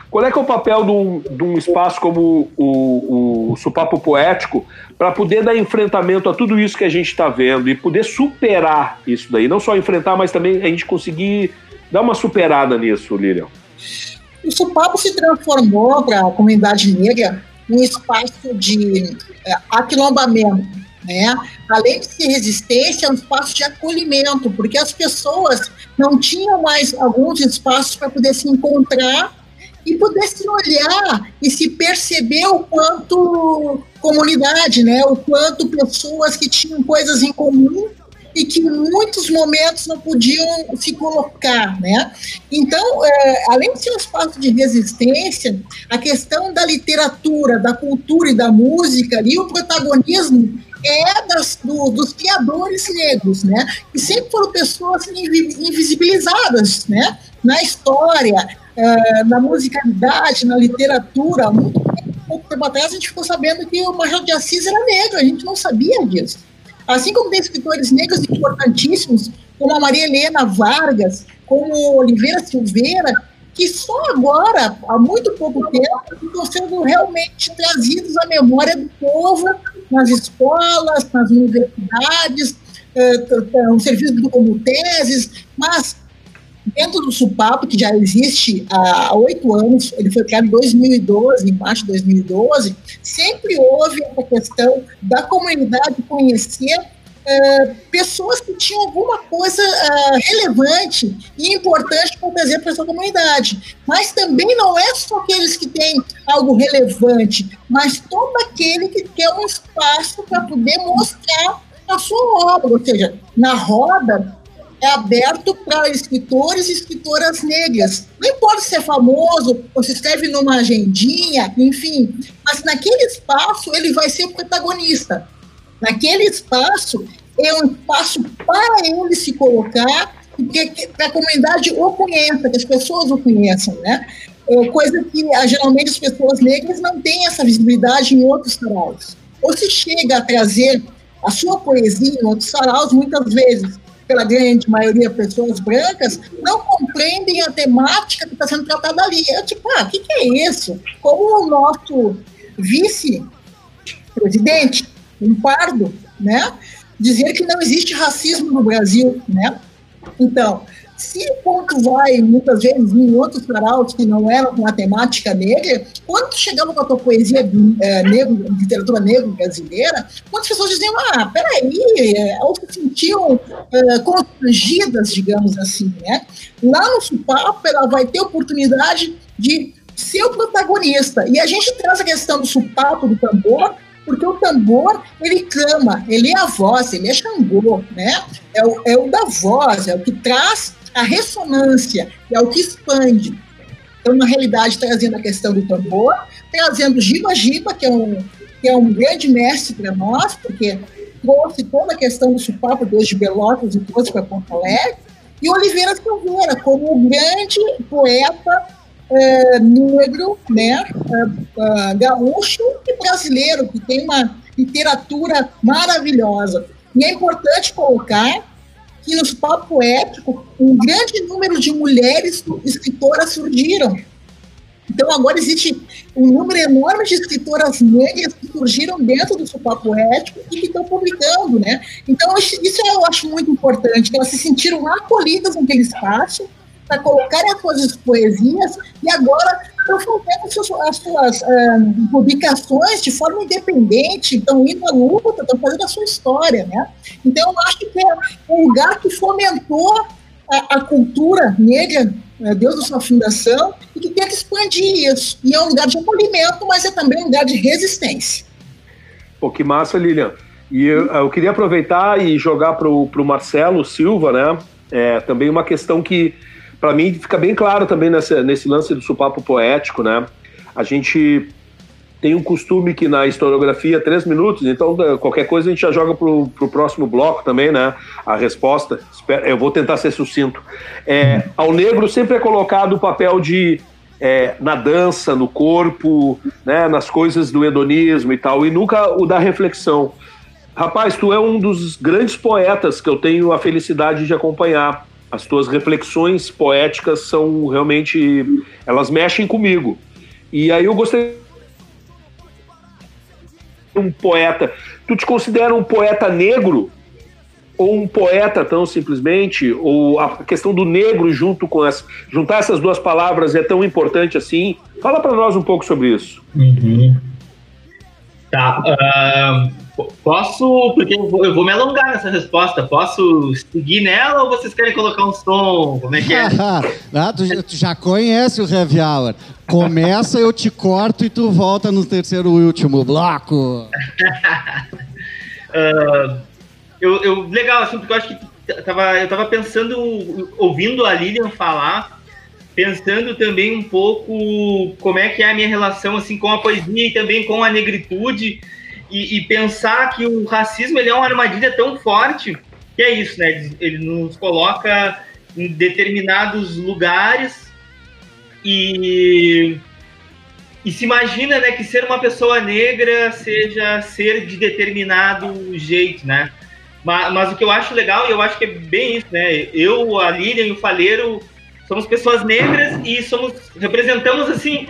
Speaker 3: Qual é que é o papel de um, de um espaço como o, o Supapo Poético para poder dar enfrentamento a tudo isso que a gente está vendo e poder superar isso daí? Não só enfrentar, mas também a gente conseguir dar uma superada nisso, Lilian.
Speaker 4: O Supapo se transformou para a comunidade negra num espaço de é, aquilombamento, né? Além de ser resistência, é um espaço de acolhimento, porque as pessoas não tinham mais alguns espaços para poder se encontrar e poder se olhar e se perceber o quanto comunidade, né? O quanto pessoas que tinham coisas em comum e que em muitos momentos não podiam se colocar, né? Então, é, além de ser um espaço de resistência, a questão da literatura, da cultura e da música ali, o protagonismo é das, do, dos criadores negros, né? Que sempre foram pessoas invisibilizadas, né? Na história, é, na musicalidade, na literatura. Muito pouco tempo atrás a gente ficou sabendo que o Machado de Assis era negro, a gente não sabia disso. Assim como tem escritores negros importantíssimos, como a Maria Helena Vargas, como Oliveira Silveira, que só agora, há muito pouco tempo, estão sendo realmente trazidos à memória do povo nas escolas, nas universidades, eh, um serviço como teses, mas dentro do SUPAP, que já existe há oito anos, ele foi criado em 2012, em março de 2012, sempre houve essa questão da comunidade conhecer uh, pessoas que tinham alguma coisa uh, relevante e importante para trazer para essa comunidade. Mas também não é só aqueles que têm algo relevante, mas todo aquele que quer um espaço para poder mostrar a sua obra, ou seja, na roda é aberto para escritores e escritoras negras. Não importa se é famoso ou se escreve numa agendinha, enfim, mas naquele espaço ele vai ser o protagonista. Naquele espaço é um espaço para ele se colocar e que, que a comunidade o conheça, que as pessoas o conheçam, né? É coisa que ah, geralmente as pessoas negras não têm essa visibilidade em outros saraus. Ou se chega a trazer a sua poesia em outros saraus, muitas vezes pela grande maioria pessoas brancas, não compreendem a temática que está sendo tratada ali. É tipo, ah, o que, que é isso? Como o nosso vice-presidente, um pardo, né, dizer que não existe racismo no Brasil, né? Então, se o ponto vai, muitas vezes, em outros saraus que não eram com a temática negra, quando chegava com a tua poesia é, negro, literatura negra brasileira, muitas pessoas diziam, ah, peraí, é, ou se sentiam é, constrangidas, digamos assim, né? Lá no Supapo, ela vai ter oportunidade de ser o protagonista. E a gente traz a questão do supapo, do tambor, porque o tambor, ele clama, ele é a voz, ele é Xangô, né? É o, é o da voz, é o que traz a ressonância, é o que expande. Então, na realidade, trazendo a questão do tambor, trazendo Giba Giba, que é um, que é um grande mestre para nós, porque trouxe toda a questão do supapo desde Belotas e trouxe para Porto Alegre, e Oliveira Silveira, como um grande poeta é, negro, né, é, é, gaúcho e brasileiro, que tem uma literatura maravilhosa. E é importante colocar que nos papo poético um grande número de mulheres escritoras surgiram. Então agora existe um número enorme de escritoras negras que surgiram dentro do papo poético e que estão publicando, né? Então isso eu acho muito importante, que elas se sentiram acolhidas naquele espaço para colocarem as suas poesias e agora estão fazendo as suas uh, publicações de forma independente, estão indo à luta, estão fazendo a sua história, né? Então, eu acho que é um lugar que fomentou a, a cultura negra uh, desde a sua fundação e que tenta expandir isso. E é um lugar de acolhimento, mas é também um lugar de resistência.
Speaker 3: Pô, que massa, Lilian. E eu, eu queria aproveitar e jogar para o Marcelo Silva, né? É, também uma questão que para mim fica bem claro também nessa, nesse lance do supapo poético, né? A gente tem um costume que na historiografia três minutos, então qualquer coisa a gente já joga pro, pro próximo bloco também, né? A resposta. Eu vou tentar ser sucinto. É, ao negro sempre é colocado o papel de é, na dança, no corpo, né, nas coisas do hedonismo e tal, e nunca o da reflexão. Rapaz, tu é um dos grandes poetas que eu tenho a felicidade de acompanhar As tuas reflexões poéticas são realmente. Elas mexem comigo. E aí eu gostaria. Um poeta. Tu te considera um poeta negro? Ou um poeta tão simplesmente? Ou a questão do negro junto com essa. Juntar essas duas palavras é tão importante assim? Fala para nós um pouco sobre isso.
Speaker 7: Uhum. Tá. po- posso. Porque eu vou, eu vou me alongar nessa resposta. Posso seguir nela ou vocês querem colocar um som? Como é que é?
Speaker 1: ah, tu, já- tu já conhece o Heavy Hour. Começa, eu te corto e tu volta no terceiro e último bloco.
Speaker 7: Ah, eu, eu- legal, assim, porque eu acho que tava, eu tava pensando, ouvindo a Lilian falar, pensando também um pouco como é que é a minha relação assim com a poesia e também com a negritude e, e pensar que o racismo ele é uma armadilha tão forte que é isso, né? Ele- nos coloca em determinados lugares e e se imagina, né, que ser uma pessoa negra seja ser de determinado jeito, né? Mas, mas o que eu acho legal, e eu acho que é bem isso, né? Eu, a Lilian e o Faleiro somos pessoas negras e somos representamos, assim,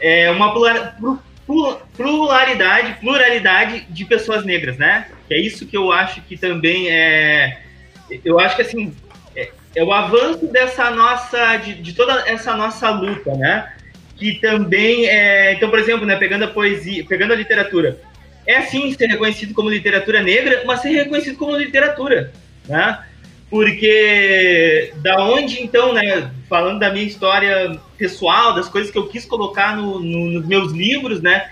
Speaker 7: é, uma plura- plu- plu- pluralidade, pluralidade de pessoas negras, né? Que é isso que eu acho que também é... Eu acho que, assim, é, é o avanço dessa nossa... De, de toda essa nossa luta, né? que também é. Então, por exemplo, né, pegando a poesia, pegando a literatura, é sim ser reconhecido como literatura negra, mas ser reconhecido como literatura, né? Porque da onde então, né, falando da minha história pessoal, das coisas que eu quis colocar no- no- nos meus livros, né,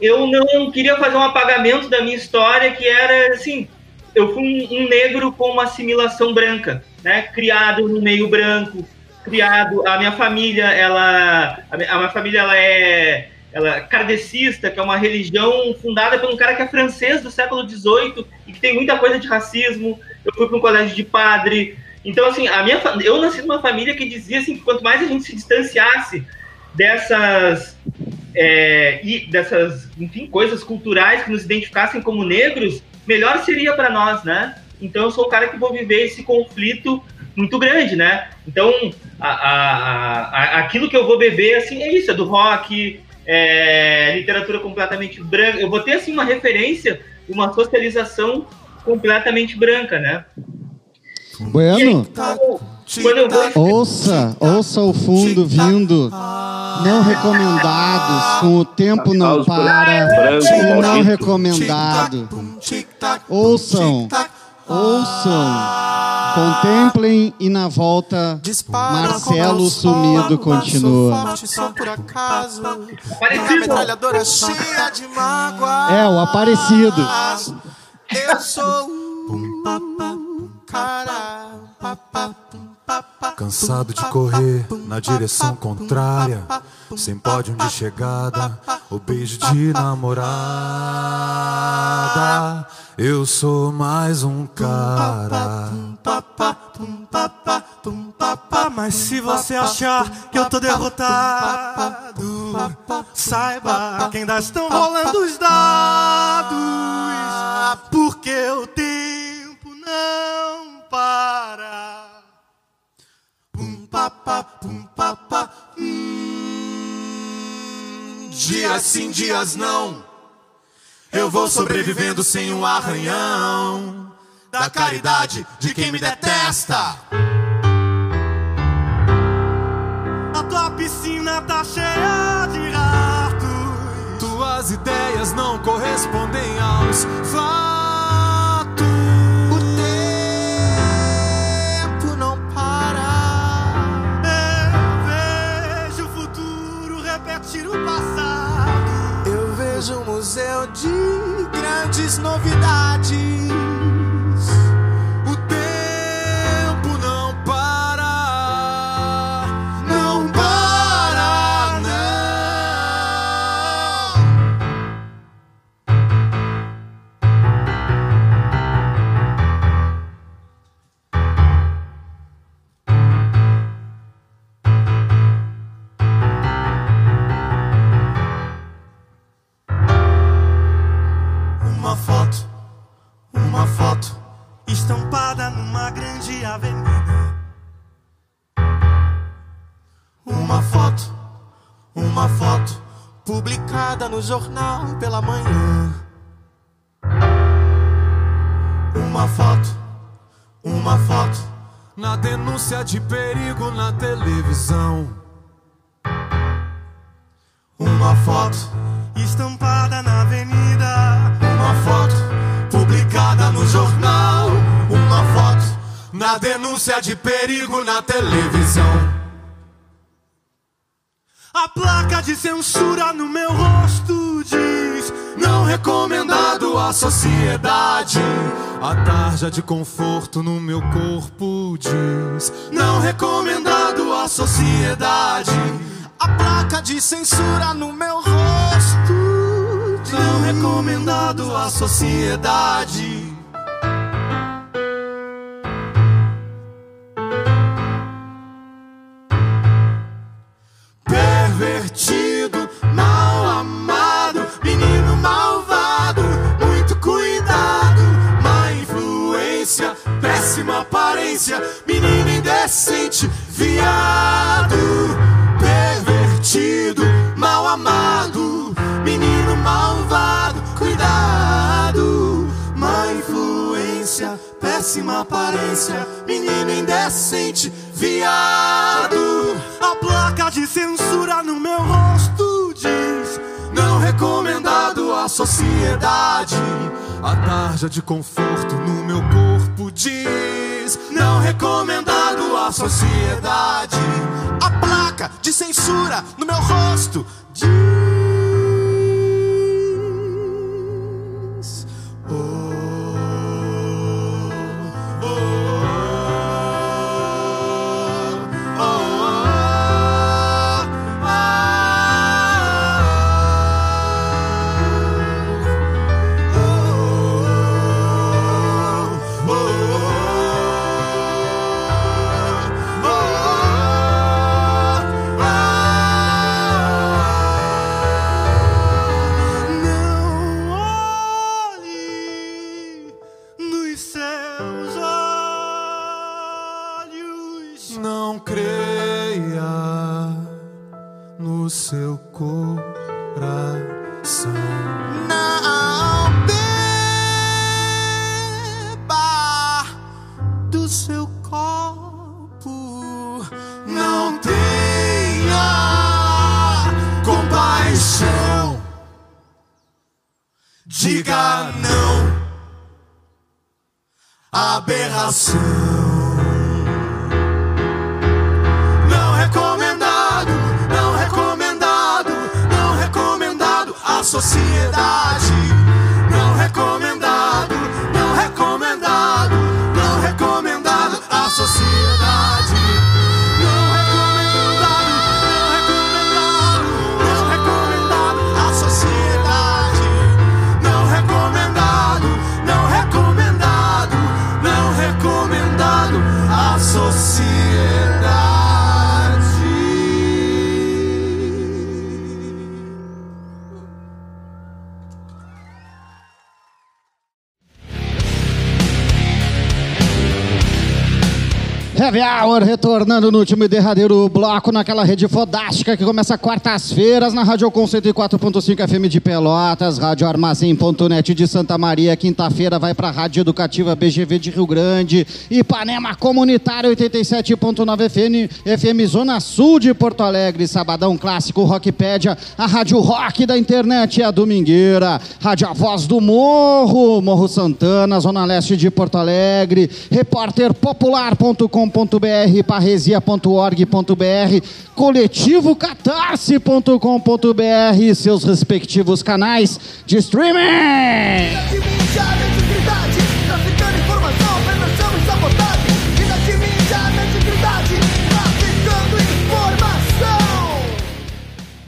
Speaker 7: eu não queria fazer um apagamento da minha história que era assim, eu fui um, negro com uma assimilação branca, né, criado no meio branco, criado a minha família ela a minha, família ela é ela é kardecista que é uma religião fundada por um cara que é francês do século XVIII e que tem muita coisa de racismo eu fui para um colégio de padre então assim a minha eu nasci numa família que dizia assim que quanto mais a gente se distanciasse dessas é, e dessas enfim coisas culturais que nos identificassem como negros melhor seria para nós né então eu sou o cara que vou viver esse conflito muito grande, né? Então, a, a- a- aquilo que eu vou beber, assim, é isso, é do rock, é literatura completamente branca. Eu vou ter, assim, uma referência, uma socialização completamente branca, né?
Speaker 1: Bueno,
Speaker 7: Quando eu
Speaker 1: ouça, ouça o fundo vindo. Não recomendados, com o tempo não para. Não recomendado. Ouçam, ouçam. Contemplem e na volta Marcelo sumido continua. É, o Aparecido.
Speaker 2: Eu sou o cara.
Speaker 11: Cansado de correr na direção contrária, sem pódio de chegada, o beijo de namorada. Eu sou mais um cara.
Speaker 2: Mas se você achar que eu tô derrotado, saiba que ainda estão rolando os dados. Porque o tempo não para. Pum, papá, pum, papá. Hum, dias sim, dias não. Eu vou sobrevivendo sem um arranhão da caridade de quem me detesta. Tua piscina tá cheia de ratos.
Speaker 11: Tuas ideias não correspondem aos fatos.
Speaker 2: O tempo não para. Eu vejo o futuro repetir o passado. Eu vejo um museu de grandes novidades. Publicada no jornal pela manhã. Uma foto, uma foto
Speaker 11: Na denúncia de perigo na televisão.
Speaker 2: Uma foto estampada na avenida. Uma foto publicada no jornal. Uma foto na denúncia de perigo na televisão. A placa de censura no meu rosto diz: Não recomendado à sociedade.
Speaker 11: A tarja de conforto no meu corpo diz.
Speaker 2: Não recomendado à sociedade. A placa de censura no meu rosto. Não recomendado à sociedade. Péssima aparência, menino indecente, viado. Pervertido, mal amado, menino malvado, cuidado, má influência, péssima aparência, menino indecente, viado. A placa de censura no meu rosto diz: Não recomendado à sociedade.
Speaker 11: A tarja de conforto no meu corpo diz.
Speaker 2: Não recomendado à sociedade. A placa de censura no meu rosto diz. Oh, Diga não. Aberração. Não recomendado, não recomendado, não recomendado à sociedade. Não recomendado, não recomendado, não recomendado à sociedade.
Speaker 1: Heavy Hour retornando no último e derradeiro bloco naquela rede fodástica que começa quartas-feiras na Rádio Com 104.5 FM de Pelotas, Rádio Armazém.net de Santa Maria, quinta-feira vai para a Rádio Educativa BGV de Rio Grande, Ipanema Comunitário 87.9 FM, FM Zona Sul de Porto Alegre, Sabadão Clássico Rockpedia, a Rádio Rock da internet e a Domingueira, Rádio A Voz do Morro, Morro Santana, Zona Leste de Porto Alegre, repórterpopular.com.br, parresia.org.br, coletivocatarse.com.br e seus respectivos canais de streaming.
Speaker 9: E traficando informação.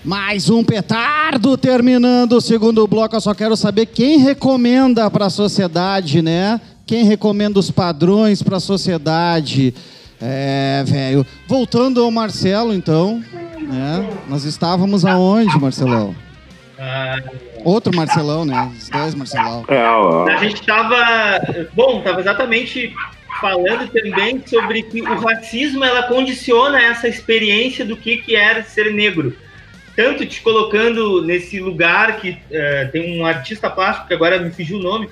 Speaker 1: Mais um petardo terminando o segundo bloco. Eu só quero saber quem recomenda para a sociedade, né? Quem recomenda os padrões para a sociedade. É, velho. Voltando ao Marcelo, então. Né? Nós estávamos aonde, Marcelão?
Speaker 7: Ah,
Speaker 1: Outro Marcelão, né? Os dois Marcelão.
Speaker 7: a gente tava. Bom, tava exatamente falando também sobre que o racismo ela condiciona essa experiência do que, que era ser negro. tanto te colocando nesse lugar que é, tem um artista plástico, que agora me fugiu o nome,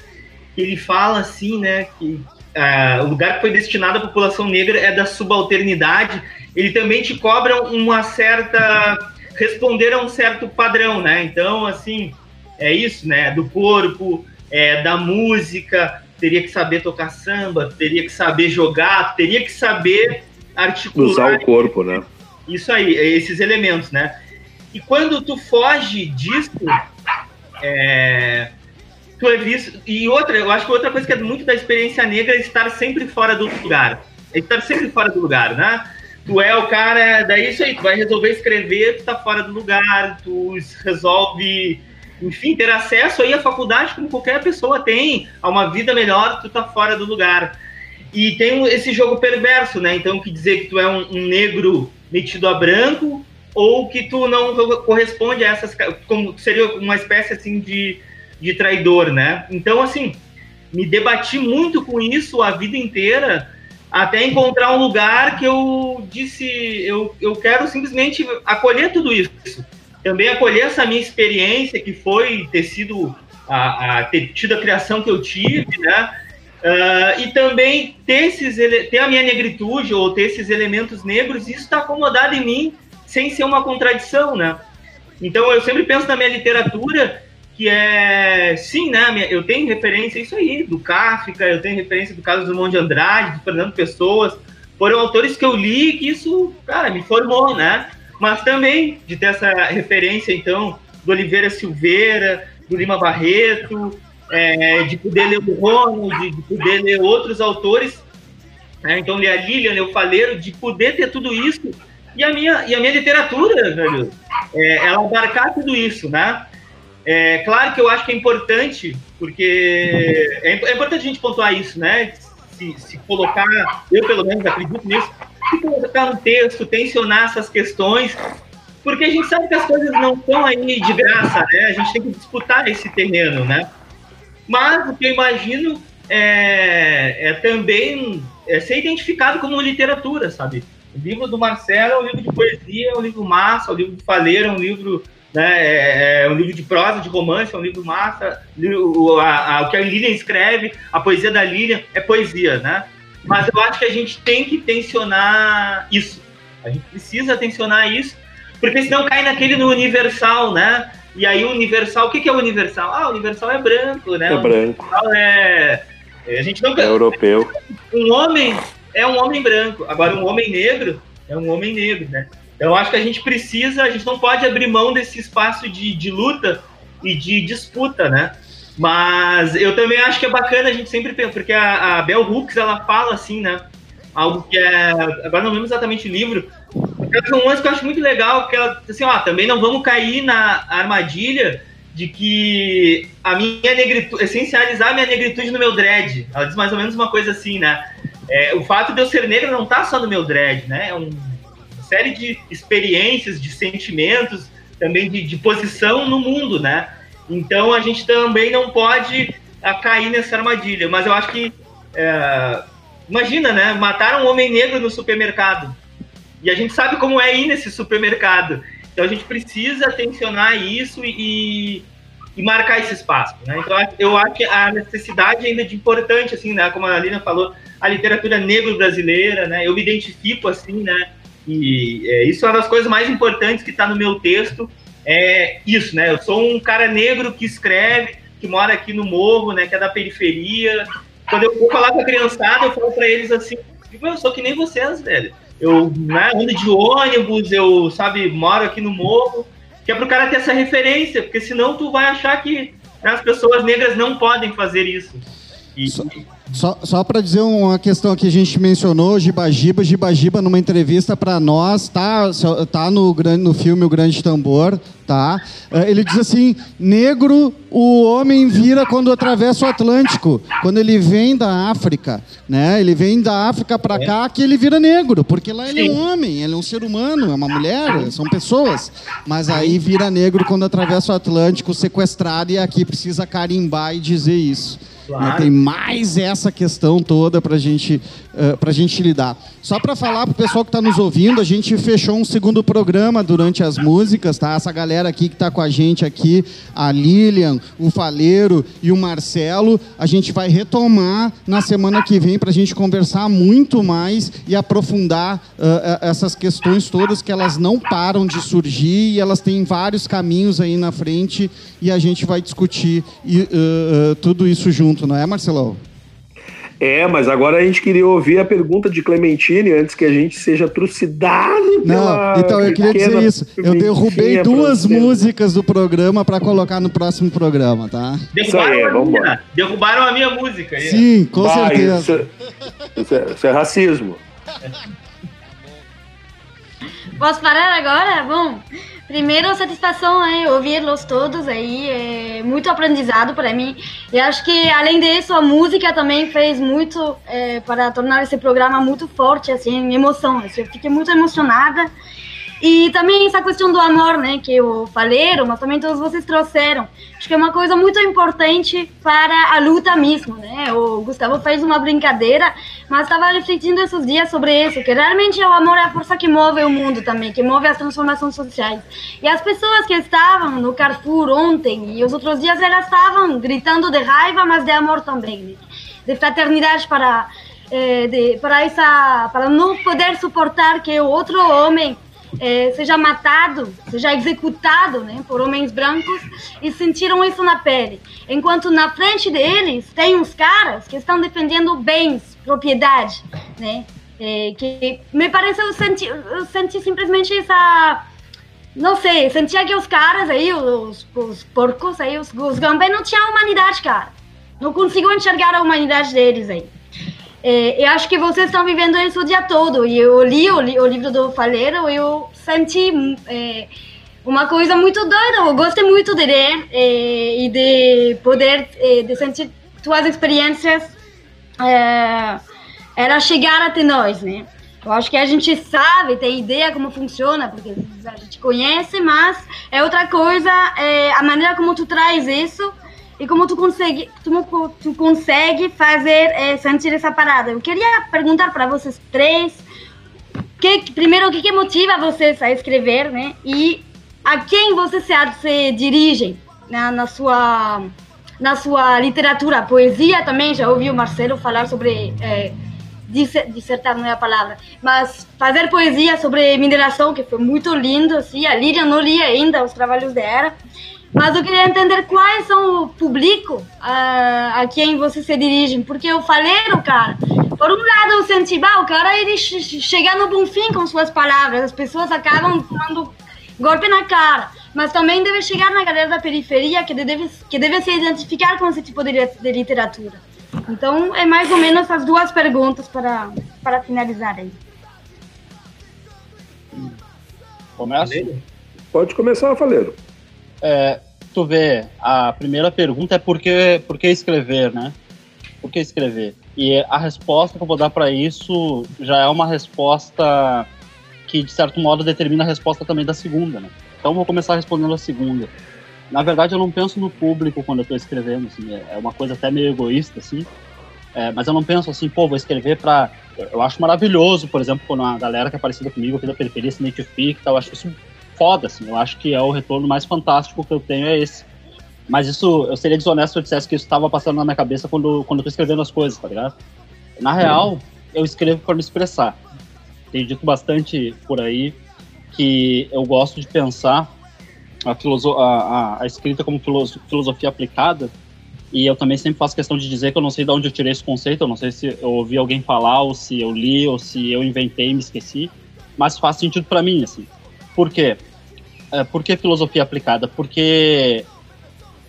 Speaker 7: que ele fala assim, né, que é, o lugar que foi destinado à população negra é da subalternidade, ele também te cobra uma certa responder a um certo padrão, né? Então, assim, é isso, né? Do corpo, é, da música, teria que saber tocar samba, teria que saber jogar, teria que saber articular.
Speaker 3: Usar o corpo, né?
Speaker 7: Isso aí, esses elementos, né? E quando tu foge disso, é, tu é visto. E outra, eu acho que outra coisa que é muito da experiência negra é estar sempre fora do lugar. É estar sempre fora do lugar, né? Tu é o cara, daí isso aí, tu vai resolver escrever, tu tá fora do lugar, tu resolve, enfim, ter acesso aí à faculdade como qualquer pessoa tem, a uma vida melhor, tu tá fora do lugar. E tem esse jogo perverso, né? Então, que dizer que tu é um, um negro metido a branco ou que tu não corresponde a essas, como seria uma espécie assim de, de traidor, né? Então, assim, me debati muito com isso a vida inteira até encontrar um lugar que eu disse, eu, eu quero simplesmente acolher tudo isso. Também acolher essa minha experiência, que foi ter sido, a, a- ter tido a criação que eu tive, né? Ah, e também ter, esses, ter a minha negritude ou ter esses elementos negros, isso está acomodado em mim sem ser uma contradição, né? Então eu sempre penso na minha literatura que é, sim, né, eu tenho referência isso aí, do Kafka, eu tenho referência do Carlos Drummond de Andrade, do Fernando Pessoas, foram autores que eu li que isso, cara, me formou, né? Mas também de ter essa referência, então, do Oliveira Silveira, do Lima Barreto, é, de poder ler o Ronald, de poder ler outros autores, né? então ler a Lilian, ler o Faleiro, de poder ter tudo isso, e a minha, e a minha literatura, velho, é, ela abarcar tudo isso, né? É claro que eu acho que é importante, porque é, é importante a gente pontuar isso, né? Se, se colocar, eu pelo menos acredito nisso, se colocar no texto, tensionar essas questões, porque a gente sabe que as coisas não estão aí de graça, né? A gente tem que disputar esse terreno, né? Mas o que eu imagino é, é também é ser identificado como literatura, sabe? O livro do Marcelo é um livro de poesia, é um livro massa, o livro do Faleiro é um livro, né, é, é um livro de prosa, de romance, é um livro massa. O, a- a- o que a Lilian escreve, a poesia da Lilian é poesia, né? Mas eu acho que a gente tem que tensionar isso. A gente precisa tensionar isso, porque senão cai naquele no universal, né? E aí o universal, o que, que é o universal? Ah, o universal é branco, né?
Speaker 3: É branco.
Speaker 7: universal é. A gente não
Speaker 3: É europeu.
Speaker 7: um homem é um homem branco, agora um homem negro é um homem negro, né? Eu acho que a gente precisa, a gente não pode abrir mão desse espaço de, de luta e de disputa, né? Mas eu também acho que é bacana a gente sempre pensar, porque a, a Bell Hooks ela fala assim, né? Algo que é. Agora não lembro exatamente o livro. É um lance que eu acho muito legal, que ela assim, ó, também não vamos cair na armadilha de que a minha negritude, essencializar a minha negritude no meu dread. Ela diz mais ou menos uma coisa assim, né? É, o fato de eu ser negro não tá só no meu dread, né? É um- série de experiências, de sentimentos, também de, de posição no mundo, né? Então a gente também não pode ah, cair nessa armadilha. Mas eu acho que. é, imagina, né? Mataram um homem negro no supermercado. E a gente sabe como é ir nesse supermercado. Então a gente precisa tensionar isso e, e marcar esse espaço. Né? Então eu acho que a necessidade ainda de importante, assim, né? Como a Alina falou, a literatura negro brasileira, né? Eu me identifico assim, né? E é, isso é uma das coisas mais importantes que está no meu texto. É isso, né? Eu sou um cara negro que escreve, que mora aqui no morro, né? Que é da periferia. Quando eu vou falar com a criançada, eu falo para eles assim: eu sou que nem vocês, velho. Eu né, ando de ônibus, eu, sabe, moro aqui no morro, que é pro cara ter essa referência, porque senão tu vai achar que né, as pessoas negras não podem fazer isso. E,
Speaker 1: só para dizer uma questão que a gente mencionou, Gibagiba, Gibagiba numa entrevista para nós, tá, tá no, no filme O Grande Tambor, tá? Eh, Ele diz assim, negro o homem vira quando atravessa o Atlântico, quando ele vem da África, né? Ele vem da África para cá que ele vira negro, porque lá ele é um homem, ele é um ser humano, é uma mulher, são pessoas, mas aí vira negro quando atravessa o Atlântico sequestrado e aqui precisa carimbar e dizer isso.
Speaker 7: Claro.
Speaker 1: Tem mais essa questão toda para gente, uh, a gente lidar. Só para falar para o pessoal que está nos ouvindo, a gente fechou um segundo programa durante as músicas, tá? Essa galera aqui que está com a gente aqui, a Lilian, o Faleiro e o Marcelo, a gente vai retomar na semana que vem para a gente conversar muito mais e aprofundar uh, essas questões todas que elas não param de surgir e elas têm vários caminhos aí na frente e a gente vai discutir uh, tudo isso junto, não é, Marcelão?
Speaker 3: É, mas agora a gente queria ouvir a pergunta de Clementine antes que a gente seja trucidado
Speaker 1: Não, então eu queria dizer isso. Eu derrubei duas músicas do programa para colocar no próximo programa, tá?
Speaker 7: Derrubaram, aí, a, minha, derrubaram a minha música. Aí.
Speaker 1: Sim, com Vai, certeza.
Speaker 3: Isso, é, isso, é, isso é racismo.
Speaker 12: Posso parar agora? Bom, Primeiro, satisfação aí, ouvi-los todos aí, é muito aprendizado para mim. E acho que, além disso, a música também fez muito é, para tornar esse programa muito forte, assim, emoção. Eu fiquei muito emocionada e também essa questão do amor, né, que eu falei, mas também todos vocês trouxeram. Acho que é uma coisa muito importante para a luta mesmo, né? O Gustavo fez uma brincadeira, mas estava refletindo esses dias sobre isso, que realmente o amor é a força que move o mundo também, que move as transformações sociais. E as pessoas que estavam no Carrefour ontem e os outros dias, elas estavam gritando de raiva, mas de amor também, né? De fraternidade para eh, de, para essa para não poder suportar que o outro homem é, seja matado, seja executado né, por homens brancos e sentiram isso na pele. Enquanto na frente deles tem uns caras que estão defendendo bens, propriedade, né? É, que me parece eu senti, eu senti simplesmente essa não sei, sentia que os caras aí, os, os porcos aí, os, os não tinham humanidade, cara. Não consigo enxergar a humanidade deles aí. É, eu acho que vocês estão vivendo isso o dia todo. E eu li o, li, o livro do Faleiro e eu senti é, uma coisa muito doida. Eu gostei muito de ler é, e de poder é, de sentir suas experiências é, era chegar até nós, né? Eu acho que a gente sabe, tem ideia como funciona, porque a gente conhece, mas é outra coisa é, a maneira como tu traz isso e como tu consegue, tu, tu consegue fazer é, sentir essa parada. Eu queria perguntar para vocês três, que, primeiro, o que, que, motiva vocês a escrever, né? E a quem vocês se, se dirigem na, na, sua, na sua literatura, poesia também, já ouvi o Marcelo falar sobre... É, dissertar não é a palavra, mas fazer poesia sobre mineração, que foi muito lindo, assim, a Lídia não lia ainda os trabalhos dela, mas eu queria entender quais são o público uh, a quem você se dirige, porque eu falei o cara. Por um lado, eu senti, bah, o cara ele chega no bom fim com suas palavras, as pessoas acabam tomando golpe na cara, mas também deve chegar na galera da periferia que deve, que deve se identificar com esse tipo de, de literatura. Então, é mais ou menos essas duas perguntas para, para finalizar aí.
Speaker 5: Começa?
Speaker 3: Pode começar, Faleiro
Speaker 5: é, tu vê, a primeira pergunta é por que, por que escrever, né? Por que escrever? E a resposta que eu vou dar para isso já é uma resposta que, de certo modo, determina a resposta também da segunda, né? Então, eu vou começar respondendo a segunda. Na verdade, eu não penso no público quando eu estou escrevendo, assim, é uma coisa até meio egoísta, assim. É, mas eu não penso assim, pô, vou escrever para. Eu acho maravilhoso, por exemplo, quando a galera que é parecida comigo aqui da periferia se identifica. Eu acho isso foda, assim. Eu acho que é o retorno mais fantástico que eu tenho é esse. Mas isso, eu seria desonesto se eu dissesse que isso estava passando na minha cabeça quando, quando eu tô escrevendo as coisas, tá ligado? Na real, eu escrevo para me expressar. Tenho dito bastante por aí que eu gosto de pensar a, filoso a, a, a escrita como filoso filosofia aplicada e eu também sempre faço questão de dizer que eu não sei de onde eu tirei esse conceito, eu não sei se eu ouvi alguém falar, ou se eu li, ou se eu inventei e me esqueci, mas faz sentido para mim, assim. Por quê? É, por que filosofia aplicada? Porque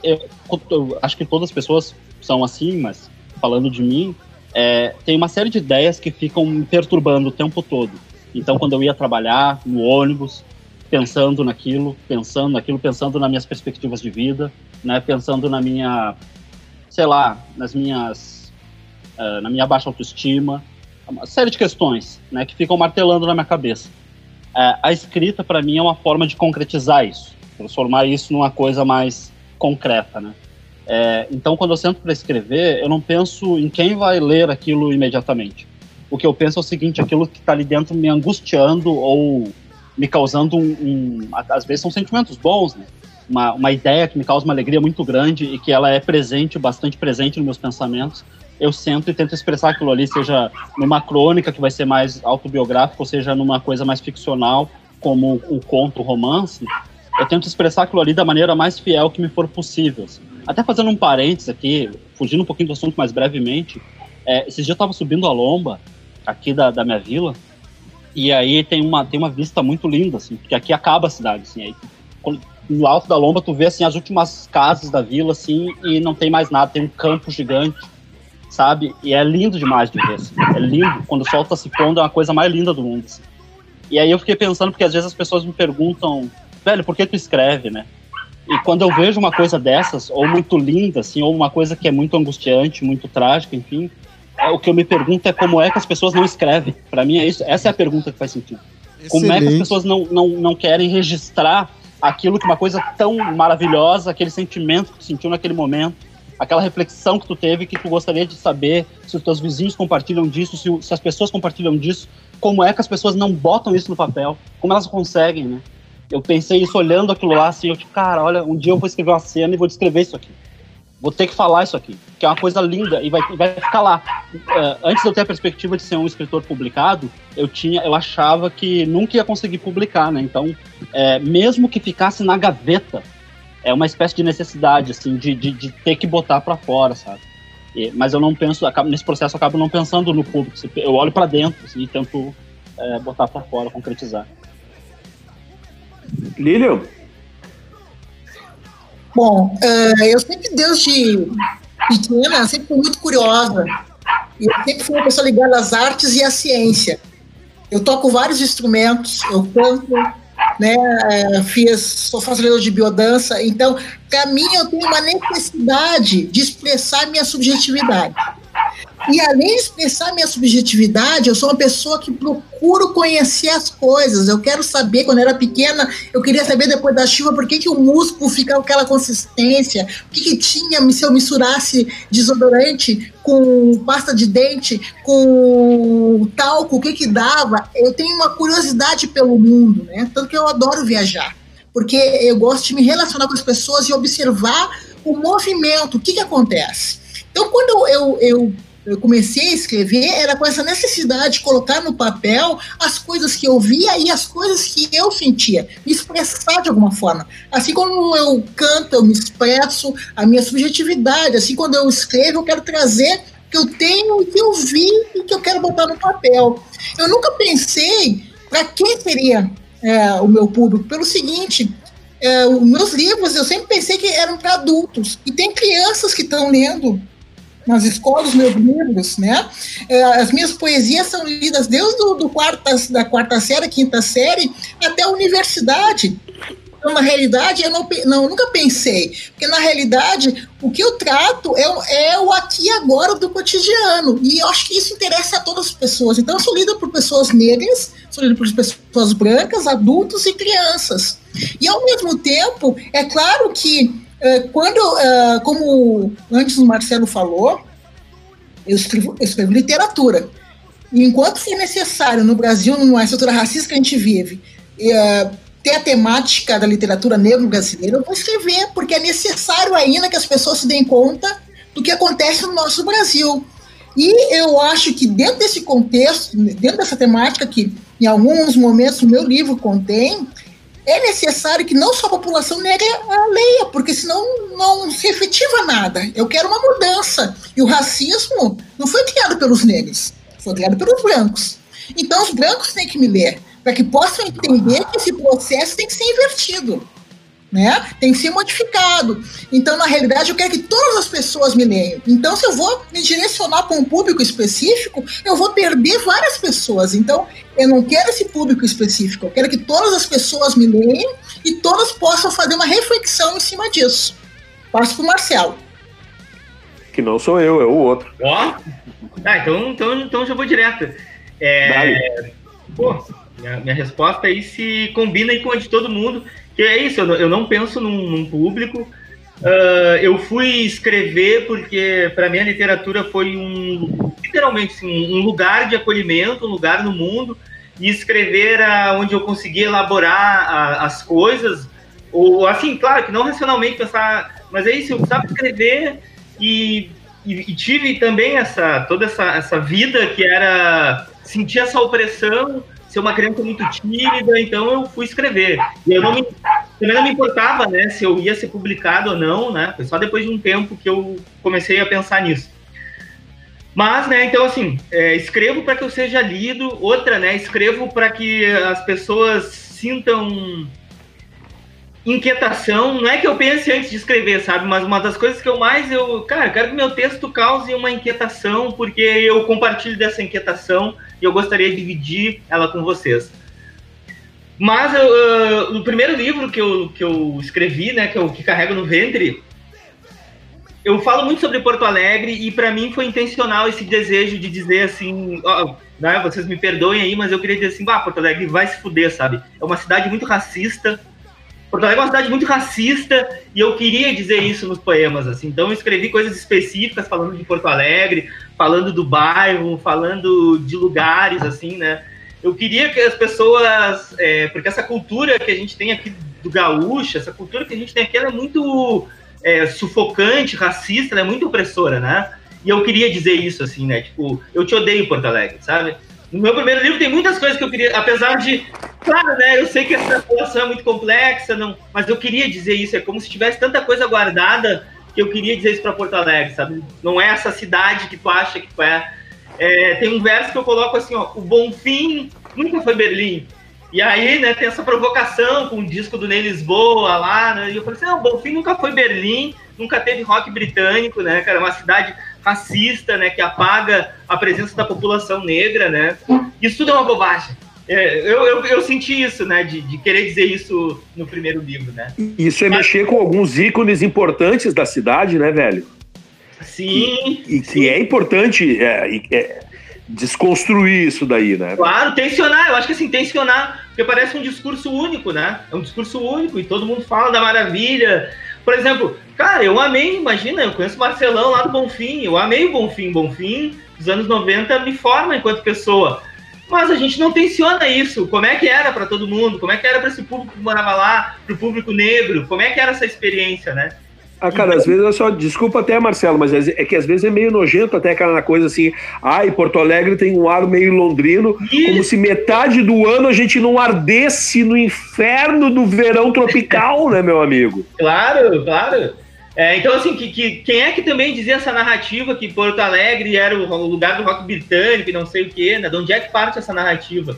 Speaker 5: eu, eu, acho que todas as pessoas são assim, mas falando de mim, é, tem uma série de ideias que ficam me perturbando o tempo todo. Então, quando eu ia trabalhar no ônibus, pensando naquilo, pensando naquilo, pensando nas minhas perspectivas de vida, né, pensando na minha, sei lá, nas minhas, uh, na minha baixa autoestima, uma série de questões, né, que ficam martelando na minha cabeça a escrita para mim é uma forma de concretizar isso, transformar isso numa coisa mais concreta, né? É, então, quando eu sento para escrever, eu não penso em quem vai ler aquilo imediatamente. O que eu penso é o seguinte: aquilo que está ali dentro me angustiando ou me causando um, um- Às vezes são sentimentos bons, né? Uma, uma ideia que me causa uma alegria muito grande e que ela é presente, bastante presente nos meus pensamentos. Eu sento e tento expressar aquilo ali, seja numa crônica que vai ser mais autobiográfica, ou seja numa coisa mais ficcional, como um conto, um romance. Eu tento expressar aquilo ali da maneira mais fiel que me for possível. assim. Até fazendo um parênteses aqui, fugindo um pouquinho do assunto mais brevemente, é, esses dias eu estava subindo a lomba aqui da, da minha vila, e aí tem uma, tem uma vista muito linda, assim, porque aqui acaba a cidade, assim, aí quando- no alto da lomba tu vê, assim, as últimas casas da vila, assim, e não tem mais nada, tem um campo gigante, sabe? E é lindo demais de ver, assim, é lindo, quando o sol tá se pondo é uma coisa mais linda do mundo, assim. E aí eu fiquei pensando, porque às vezes as pessoas me perguntam, velho, por que tu escreve, né? E quando eu vejo uma coisa dessas, ou muito linda, assim, ou uma coisa que é muito angustiante, muito trágica, enfim, é, o que eu me pergunto é como é que as pessoas não escrevem. Pra mim é isso, essa é a pergunta que faz sentido. Como é que as
Speaker 1: Excelente.
Speaker 5: pessoas não, não, não querem registrar aquilo que uma coisa tão maravilhosa, aquele sentimento que tu sentiu naquele momento, aquela reflexão que tu teve que tu gostaria de saber se os teus vizinhos compartilham disso, se, se as pessoas compartilham disso, como é que as pessoas não botam isso no papel, como elas conseguem, né? Eu pensei isso olhando aquilo lá, assim, eu tipo, cara, olha, um dia eu vou escrever uma cena e vou descrever isso aqui. Vou ter que falar isso aqui, que é uma coisa linda e vai, e vai ficar lá. Eh, antes de eu ter a perspectiva de ser um escritor publicado, eu tinha, eu achava que nunca ia conseguir publicar, né? Então, eh, mesmo que ficasse na gaveta, é uma espécie de necessidade, assim, de, de, de ter que botar pra fora, sabe? E- mas eu não penso, acabo, nesse processo eu acabo não pensando no público. Eu olho pra dentro assim, e tento eh, botar pra fora, concretizar.
Speaker 3: Lilian?
Speaker 4: Bom, eh, eu sempre, desde pequena, sempre fui muito curiosa. E eu sempre fui uma pessoa ligada às artes e à ciência. Eu toco vários instrumentos, eu canto, né, eh, fiz, sou facilitador de biodança. Então, para mim, eu tenho uma necessidade de expressar minha subjetividade. E além de expressar minha subjetividade, eu sou uma pessoa que procuro conhecer as coisas. Eu quero saber, quando eu era pequena, eu queria saber depois da chuva por que, que o músculo fica com aquela consistência, o que, que tinha se eu misturasse desodorante com pasta de dente, com talco, o que, que dava. Eu tenho uma curiosidade pelo mundo, né? Tanto que eu adoro viajar. Porque eu gosto de me relacionar com as pessoas e observar o movimento, o que, que acontece. Então, quando eu, eu, eu comecei a escrever, era com essa necessidade de colocar no papel as coisas que eu via e as coisas que eu sentia, me expressar de alguma forma. Assim como eu canto, eu me expresso a minha subjetividade. Assim, quando eu escrevo, eu quero trazer o que eu tenho, o que eu vi e que eu quero botar no papel. Eu nunca pensei para quem seria é, o meu público. Pelo seguinte, é, os meus livros eu sempre pensei que eram para adultos. E tem crianças que estão lendo nas escolas meus livros, né? É, as minhas poesias são lidas desde do, do quarta, da quarta série, quinta série, até a universidade. Na realidade, eu, não, não, nunca pensei. Porque, na realidade, o que eu trato é, é o aqui e agora do cotidiano. E eu acho que isso interessa a todas as pessoas. Então, eu sou lida por pessoas negras, sou lida por pessoas brancas, adultos e crianças. E, ao mesmo tempo, é claro que quando, eh, como antes o Marcelo falou, eu escrevo, eu escrevo literatura. E enquanto for necessário no Brasil, numa estrutura racista que a gente vive, eh, ter a temática da literatura negro-brasileira, eu vou escrever, porque é necessário ainda que as pessoas se deem conta do que acontece no nosso Brasil. E eu acho que dentro desse contexto, dentro dessa temática que em alguns momentos o meu livro contém, é necessário que não só a população negra a leia, porque senão não se efetiva nada. Eu quero uma mudança. E o racismo não foi criado pelos negros, foi criado pelos brancos. Então os brancos têm que me ler, para que possam entender que esse processo tem que ser invertido. Né? Tem que ser modificado. Então, na realidade, eu quero que todas as pessoas me leiam. Então, se eu vou me direcionar para um público específico, eu vou perder várias pessoas. Então, eu não quero esse público específico. Eu quero que todas as pessoas me leiam e todas possam fazer uma reflexão em cima disso. Passo para o Marcelo.
Speaker 3: Que não sou eu, é o outro.
Speaker 7: Ó. Ah, então, então, então já vou direto. É, pô, minha, minha resposta aí se combina aí com a de todo mundo. Que é isso, eu não, penso num, num público. ah, eu fui escrever porque para mim a literatura foi um literalmente assim, um lugar de acolhimento, um lugar no mundo. E escrever era onde eu conseguia elaborar a- as coisas. Ou assim, claro que não racionalmente pensar, mas é isso, eu precisava escrever e, e- e tive também essa toda essa, essa vida que era sentir essa opressão, ser uma criança muito tímida, então eu fui escrever. E eu não me, também não me importava, né, se eu ia ser publicado ou não, né? Foi só depois de um tempo que eu comecei a pensar nisso. Mas, né, então assim, é, escrevo para que eu seja lido. Outra, né, escrevo para que as pessoas sintam inquietação. Não é que eu pense antes de escrever, sabe? Mas uma das coisas que eu mais eu, cara, quero que meu texto cause uma inquietação, porque eu compartilho dessa inquietação e eu gostaria de dividir ela com vocês. Mas eu, ah, no primeiro livro que eu, que eu escrevi, né, que eu que carrego no ventre, eu falo muito sobre Porto Alegre e para mim foi intencional esse desejo de dizer assim, ó, né, vocês me perdoem aí, mas eu queria dizer assim, bah, Porto Alegre vai se fuder, sabe? É uma cidade muito racista. Porto Alegre é uma cidade muito racista e eu queria dizer isso nos poemas, assim. Então eu escrevi coisas específicas falando de Porto Alegre, falando do bairro, falando de lugares, assim, né? Eu queria que as pessoas, é, porque essa cultura que a gente tem aqui do gaúcho, essa cultura que a gente tem aqui, é muito é, sufocante, racista, é muito opressora, né? E eu queria dizer isso, assim, né? Tipo, eu te odeio, Porto Alegre, sabe? No meu primeiro livro tem muitas coisas que eu queria, apesar de, claro, né? Eu sei que essa população é muito complexa, não, mas eu queria dizer isso. É como se tivesse tanta coisa guardada que eu queria dizer isso para Porto Alegre, sabe? Não é essa cidade que tu acha que tu é. É, tem um verso que eu coloco assim, ó, o Bonfim nunca foi Berlim. E aí, né, tem essa provocação com o disco do Ney Lisboa lá, né? E eu falei assim, não, o Bonfim nunca foi Berlim, nunca teve rock britânico, né, cara? É uma cidade racista, né, que apaga a presença da população negra, né? Isso tudo é uma bobagem. É, eu, eu, eu senti isso, né, de, de querer dizer isso no primeiro livro, né?
Speaker 3: Isso é mexer com alguns ícones importantes da cidade, né, velho?
Speaker 7: Sim.
Speaker 3: E, e que é importante é, é, desconstruir isso daí, né?
Speaker 7: Claro, tensionar, eu acho que assim, tensionar, porque parece um discurso único, né? É um discurso único e todo mundo fala da maravilha. Por exemplo, cara, eu amei, imagina, eu conheço o Marcelão lá do Bonfim, eu amei o Bonfim. Bonfim, dos anos 90, me forma enquanto pessoa. Mas a gente não tensiona isso. Como é que era para todo mundo? Como é que era para esse público que morava lá, para o público negro? Como é que era essa experiência, né?
Speaker 3: Ah, cara, às vezes eu só. Desculpa até, Marcelo, mas é que às vezes é meio nojento até aquela coisa assim. Ai, Porto Alegre tem um ar meio londrino, como se metade do ano a gente não ardesse no inferno do verão tropical, né, meu amigo?
Speaker 7: Claro, claro. É, então, assim, que, que- quem é que também dizia essa narrativa que Porto Alegre era o, o lugar do rock britânico e não sei o quê, né? De onde é que parte essa narrativa?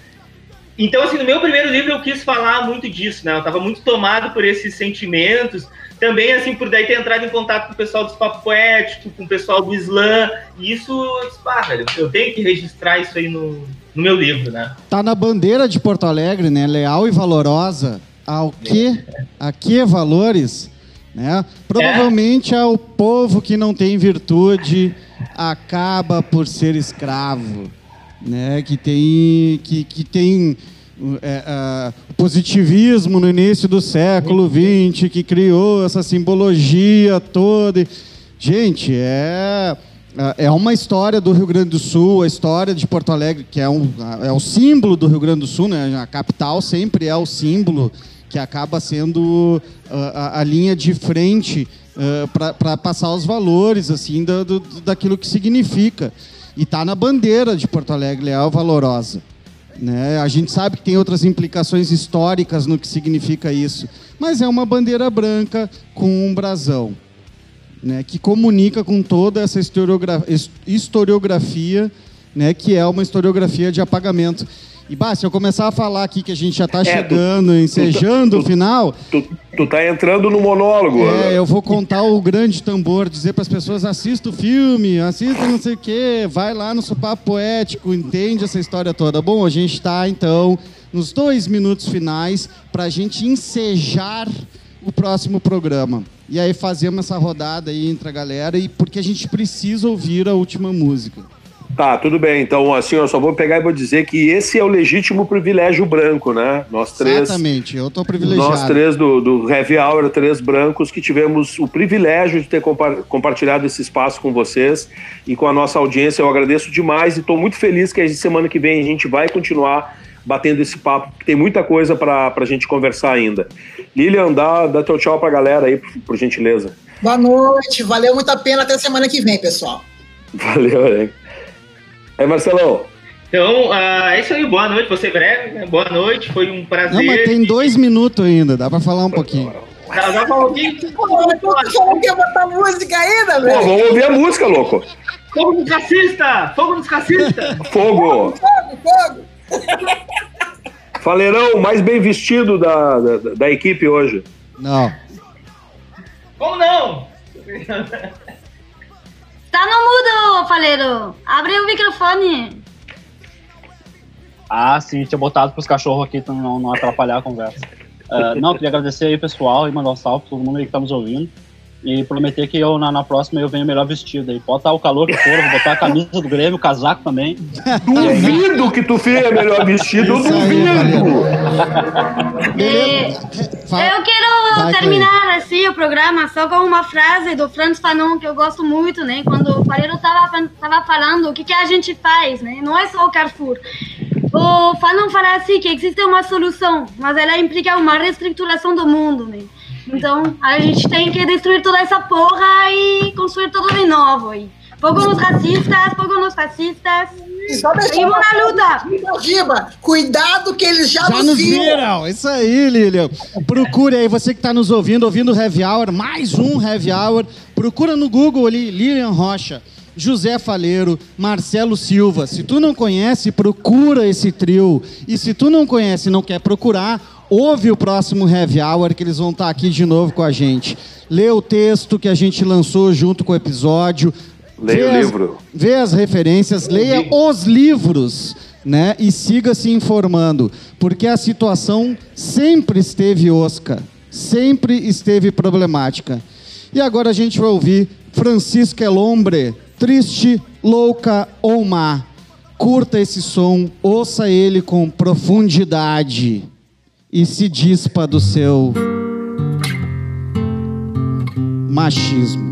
Speaker 7: Então, assim, no meu primeiro livro eu quis falar muito disso, né? Eu tava muito tomado por esses sentimentos. Também, assim, por daí ter entrado em contato com o pessoal do Papo Poético, com o pessoal do Slam. E isso, pá, velho, eu tenho que registrar isso aí no, no meu livro, né?
Speaker 1: Tá na bandeira de Porto Alegre, né? Leal e valorosa. Ao que? A que valores? Né? Provavelmente é o povo que não tem virtude acaba por ser escravo, né? Que tem que, que tem é, ah, positivismo no início do século XX que criou essa simbologia toda. Gente, é é uma história do Rio Grande do Sul, a história de Porto Alegre, que é, um, é o símbolo do Rio Grande do Sul, né? A capital sempre é o símbolo que acaba sendo ah, a, a linha de frente para passar os valores assim da, do, daquilo que significa. E está na bandeira de Porto Alegre, Leal Valorosa. Né? A gente sabe que tem outras implicações históricas no que significa isso, mas é uma bandeira branca com um brasão né, que comunica com toda essa historiogra- his- historiografia, né, que é uma historiografia de apagamento. E, bah, se eu começar a falar aqui que a gente já está
Speaker 3: É, tu-
Speaker 1: chegando, ensejando o final,
Speaker 3: Tu, tu tá entrando no monólogo. né?
Speaker 1: é, eu vou contar o grande tambor, dizer para as pessoas: assista o filme, assista não sei o quê, vai lá no Sopapo Poético, entende essa história toda. Bom, a gente está, então, nos dois minutos finais para a gente ensejar o próximo programa. E aí fazemos essa rodada aí entre a galera, e porque a gente precisa ouvir a última música.
Speaker 3: Tá, tudo bem. Então, assim, eu só vou pegar e vou dizer que esse é o legítimo privilégio branco, né? Nós três.
Speaker 1: Exatamente, eu tô privilegiado.
Speaker 3: Nós três do, do Heavy Hour, três brancos, que tivemos o privilégio de ter compa- compartilhado esse espaço com vocês e com a nossa audiência. Eu agradeço demais e estou muito feliz que a semana que vem a gente vai continuar batendo esse papo, porque tem muita coisa para a gente conversar ainda. Lilian, dá, dá teu tchau pra galera aí, por, por gentileza.
Speaker 4: Boa noite, valeu muito a pena até semana que vem, pessoal.
Speaker 3: Valeu, hein? Aí, Marcelão.
Speaker 7: Então, ah, é isso aí. Boa noite. Você breve, né? Boa noite. Foi um prazer.
Speaker 1: Não, mas tem dois minutos ainda, dá pra falar um pouquinho.
Speaker 7: Já falou que.
Speaker 4: Pô, mas tu falou que ia botar música ainda,
Speaker 3: Pô,
Speaker 4: velho.
Speaker 3: vamos ouvir a música, louco.
Speaker 7: Fogo nos racistas! Fogo nos racistas!
Speaker 3: Fogo!
Speaker 4: Fogo, fogo.
Speaker 3: Faleirão mais bem vestido da, da, da equipe hoje.
Speaker 1: Não.
Speaker 7: Como não?
Speaker 12: Tá no mudo, Faleiro. Abre o microfone.
Speaker 5: Ah, sim, tinha botado pros cachorros aqui pra não, não atrapalhar a conversa. Ah, não, queria agradecer aí, pessoal, e mandar um salve pra todo mundo aí que tá nos ouvindo. E prometer que eu, na, na próxima, eu venho melhor vestido aí. Pode estar o calor que for, vou botar a camisa do Grêmio, o casaco também.
Speaker 3: Duvido que tu fique melhor vestido, eu duvido.
Speaker 1: Beleza?
Speaker 12: Eu quero
Speaker 1: Vai,
Speaker 12: terminar assim o programa só com uma frase do Franz Fanon que eu gosto muito, né? Quando o Faleiro tava, tava falando o que, que a gente faz, né? Não é só o Carrefour. O Fanon fala assim que existe uma solução, mas ela implica uma reestruturação do mundo, né? Então a gente tem que destruir toda essa porra e construir tudo de novo. E fogo nos racistas, fogo nos fascistas.
Speaker 4: E só
Speaker 12: Seguimos na luta.
Speaker 4: Giba, cuidado que eles já,
Speaker 1: Já nos viram, isso aí, Lilian. Procure aí, você que está nos ouvindo, ouvindo o Heavy Hour, mais um Heavy Hour. Procura no Google ali, Lilian Rocha, José Faleiro, Marcelo Silva. Se tu não conhece, procura esse trio. E se tu não conhece e não quer procurar, ouve o próximo Heavy Hour, que eles vão estar aqui de novo com a gente. Lê o texto que a gente lançou junto com o episódio.
Speaker 3: Leia o
Speaker 1: as-
Speaker 3: livro.
Speaker 1: Vê as referências, leia os livros, né? E siga se informando, porque a situação sempre esteve osca, sempre esteve problemática. E agora a gente vai ouvir Francisco Elombre, Triste, Louca ou Má. Curta esse som, ouça ele com profundidade e se dispa do seu machismo.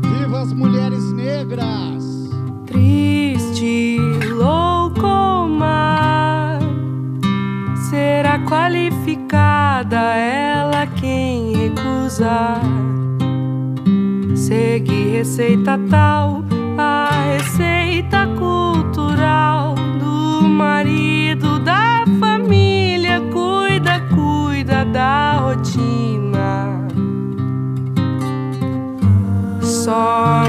Speaker 1: Viva as mulheres negras!
Speaker 9: Triste, louco mar será qualificada ela quem recusar. Segue receita tal, receita cultural do marido da família. Cuida, cuida da rotina. Só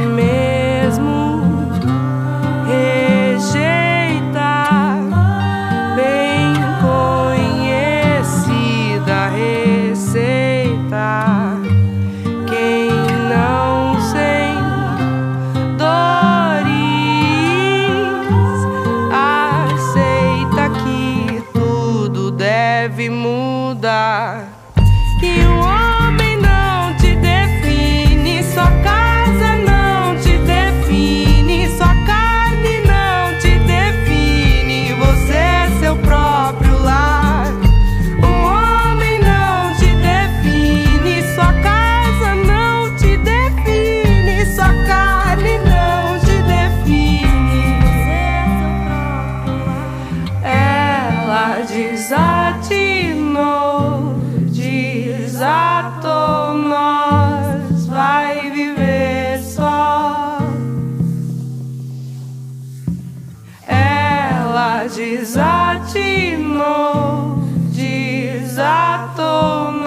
Speaker 9: desatinou, desatonou.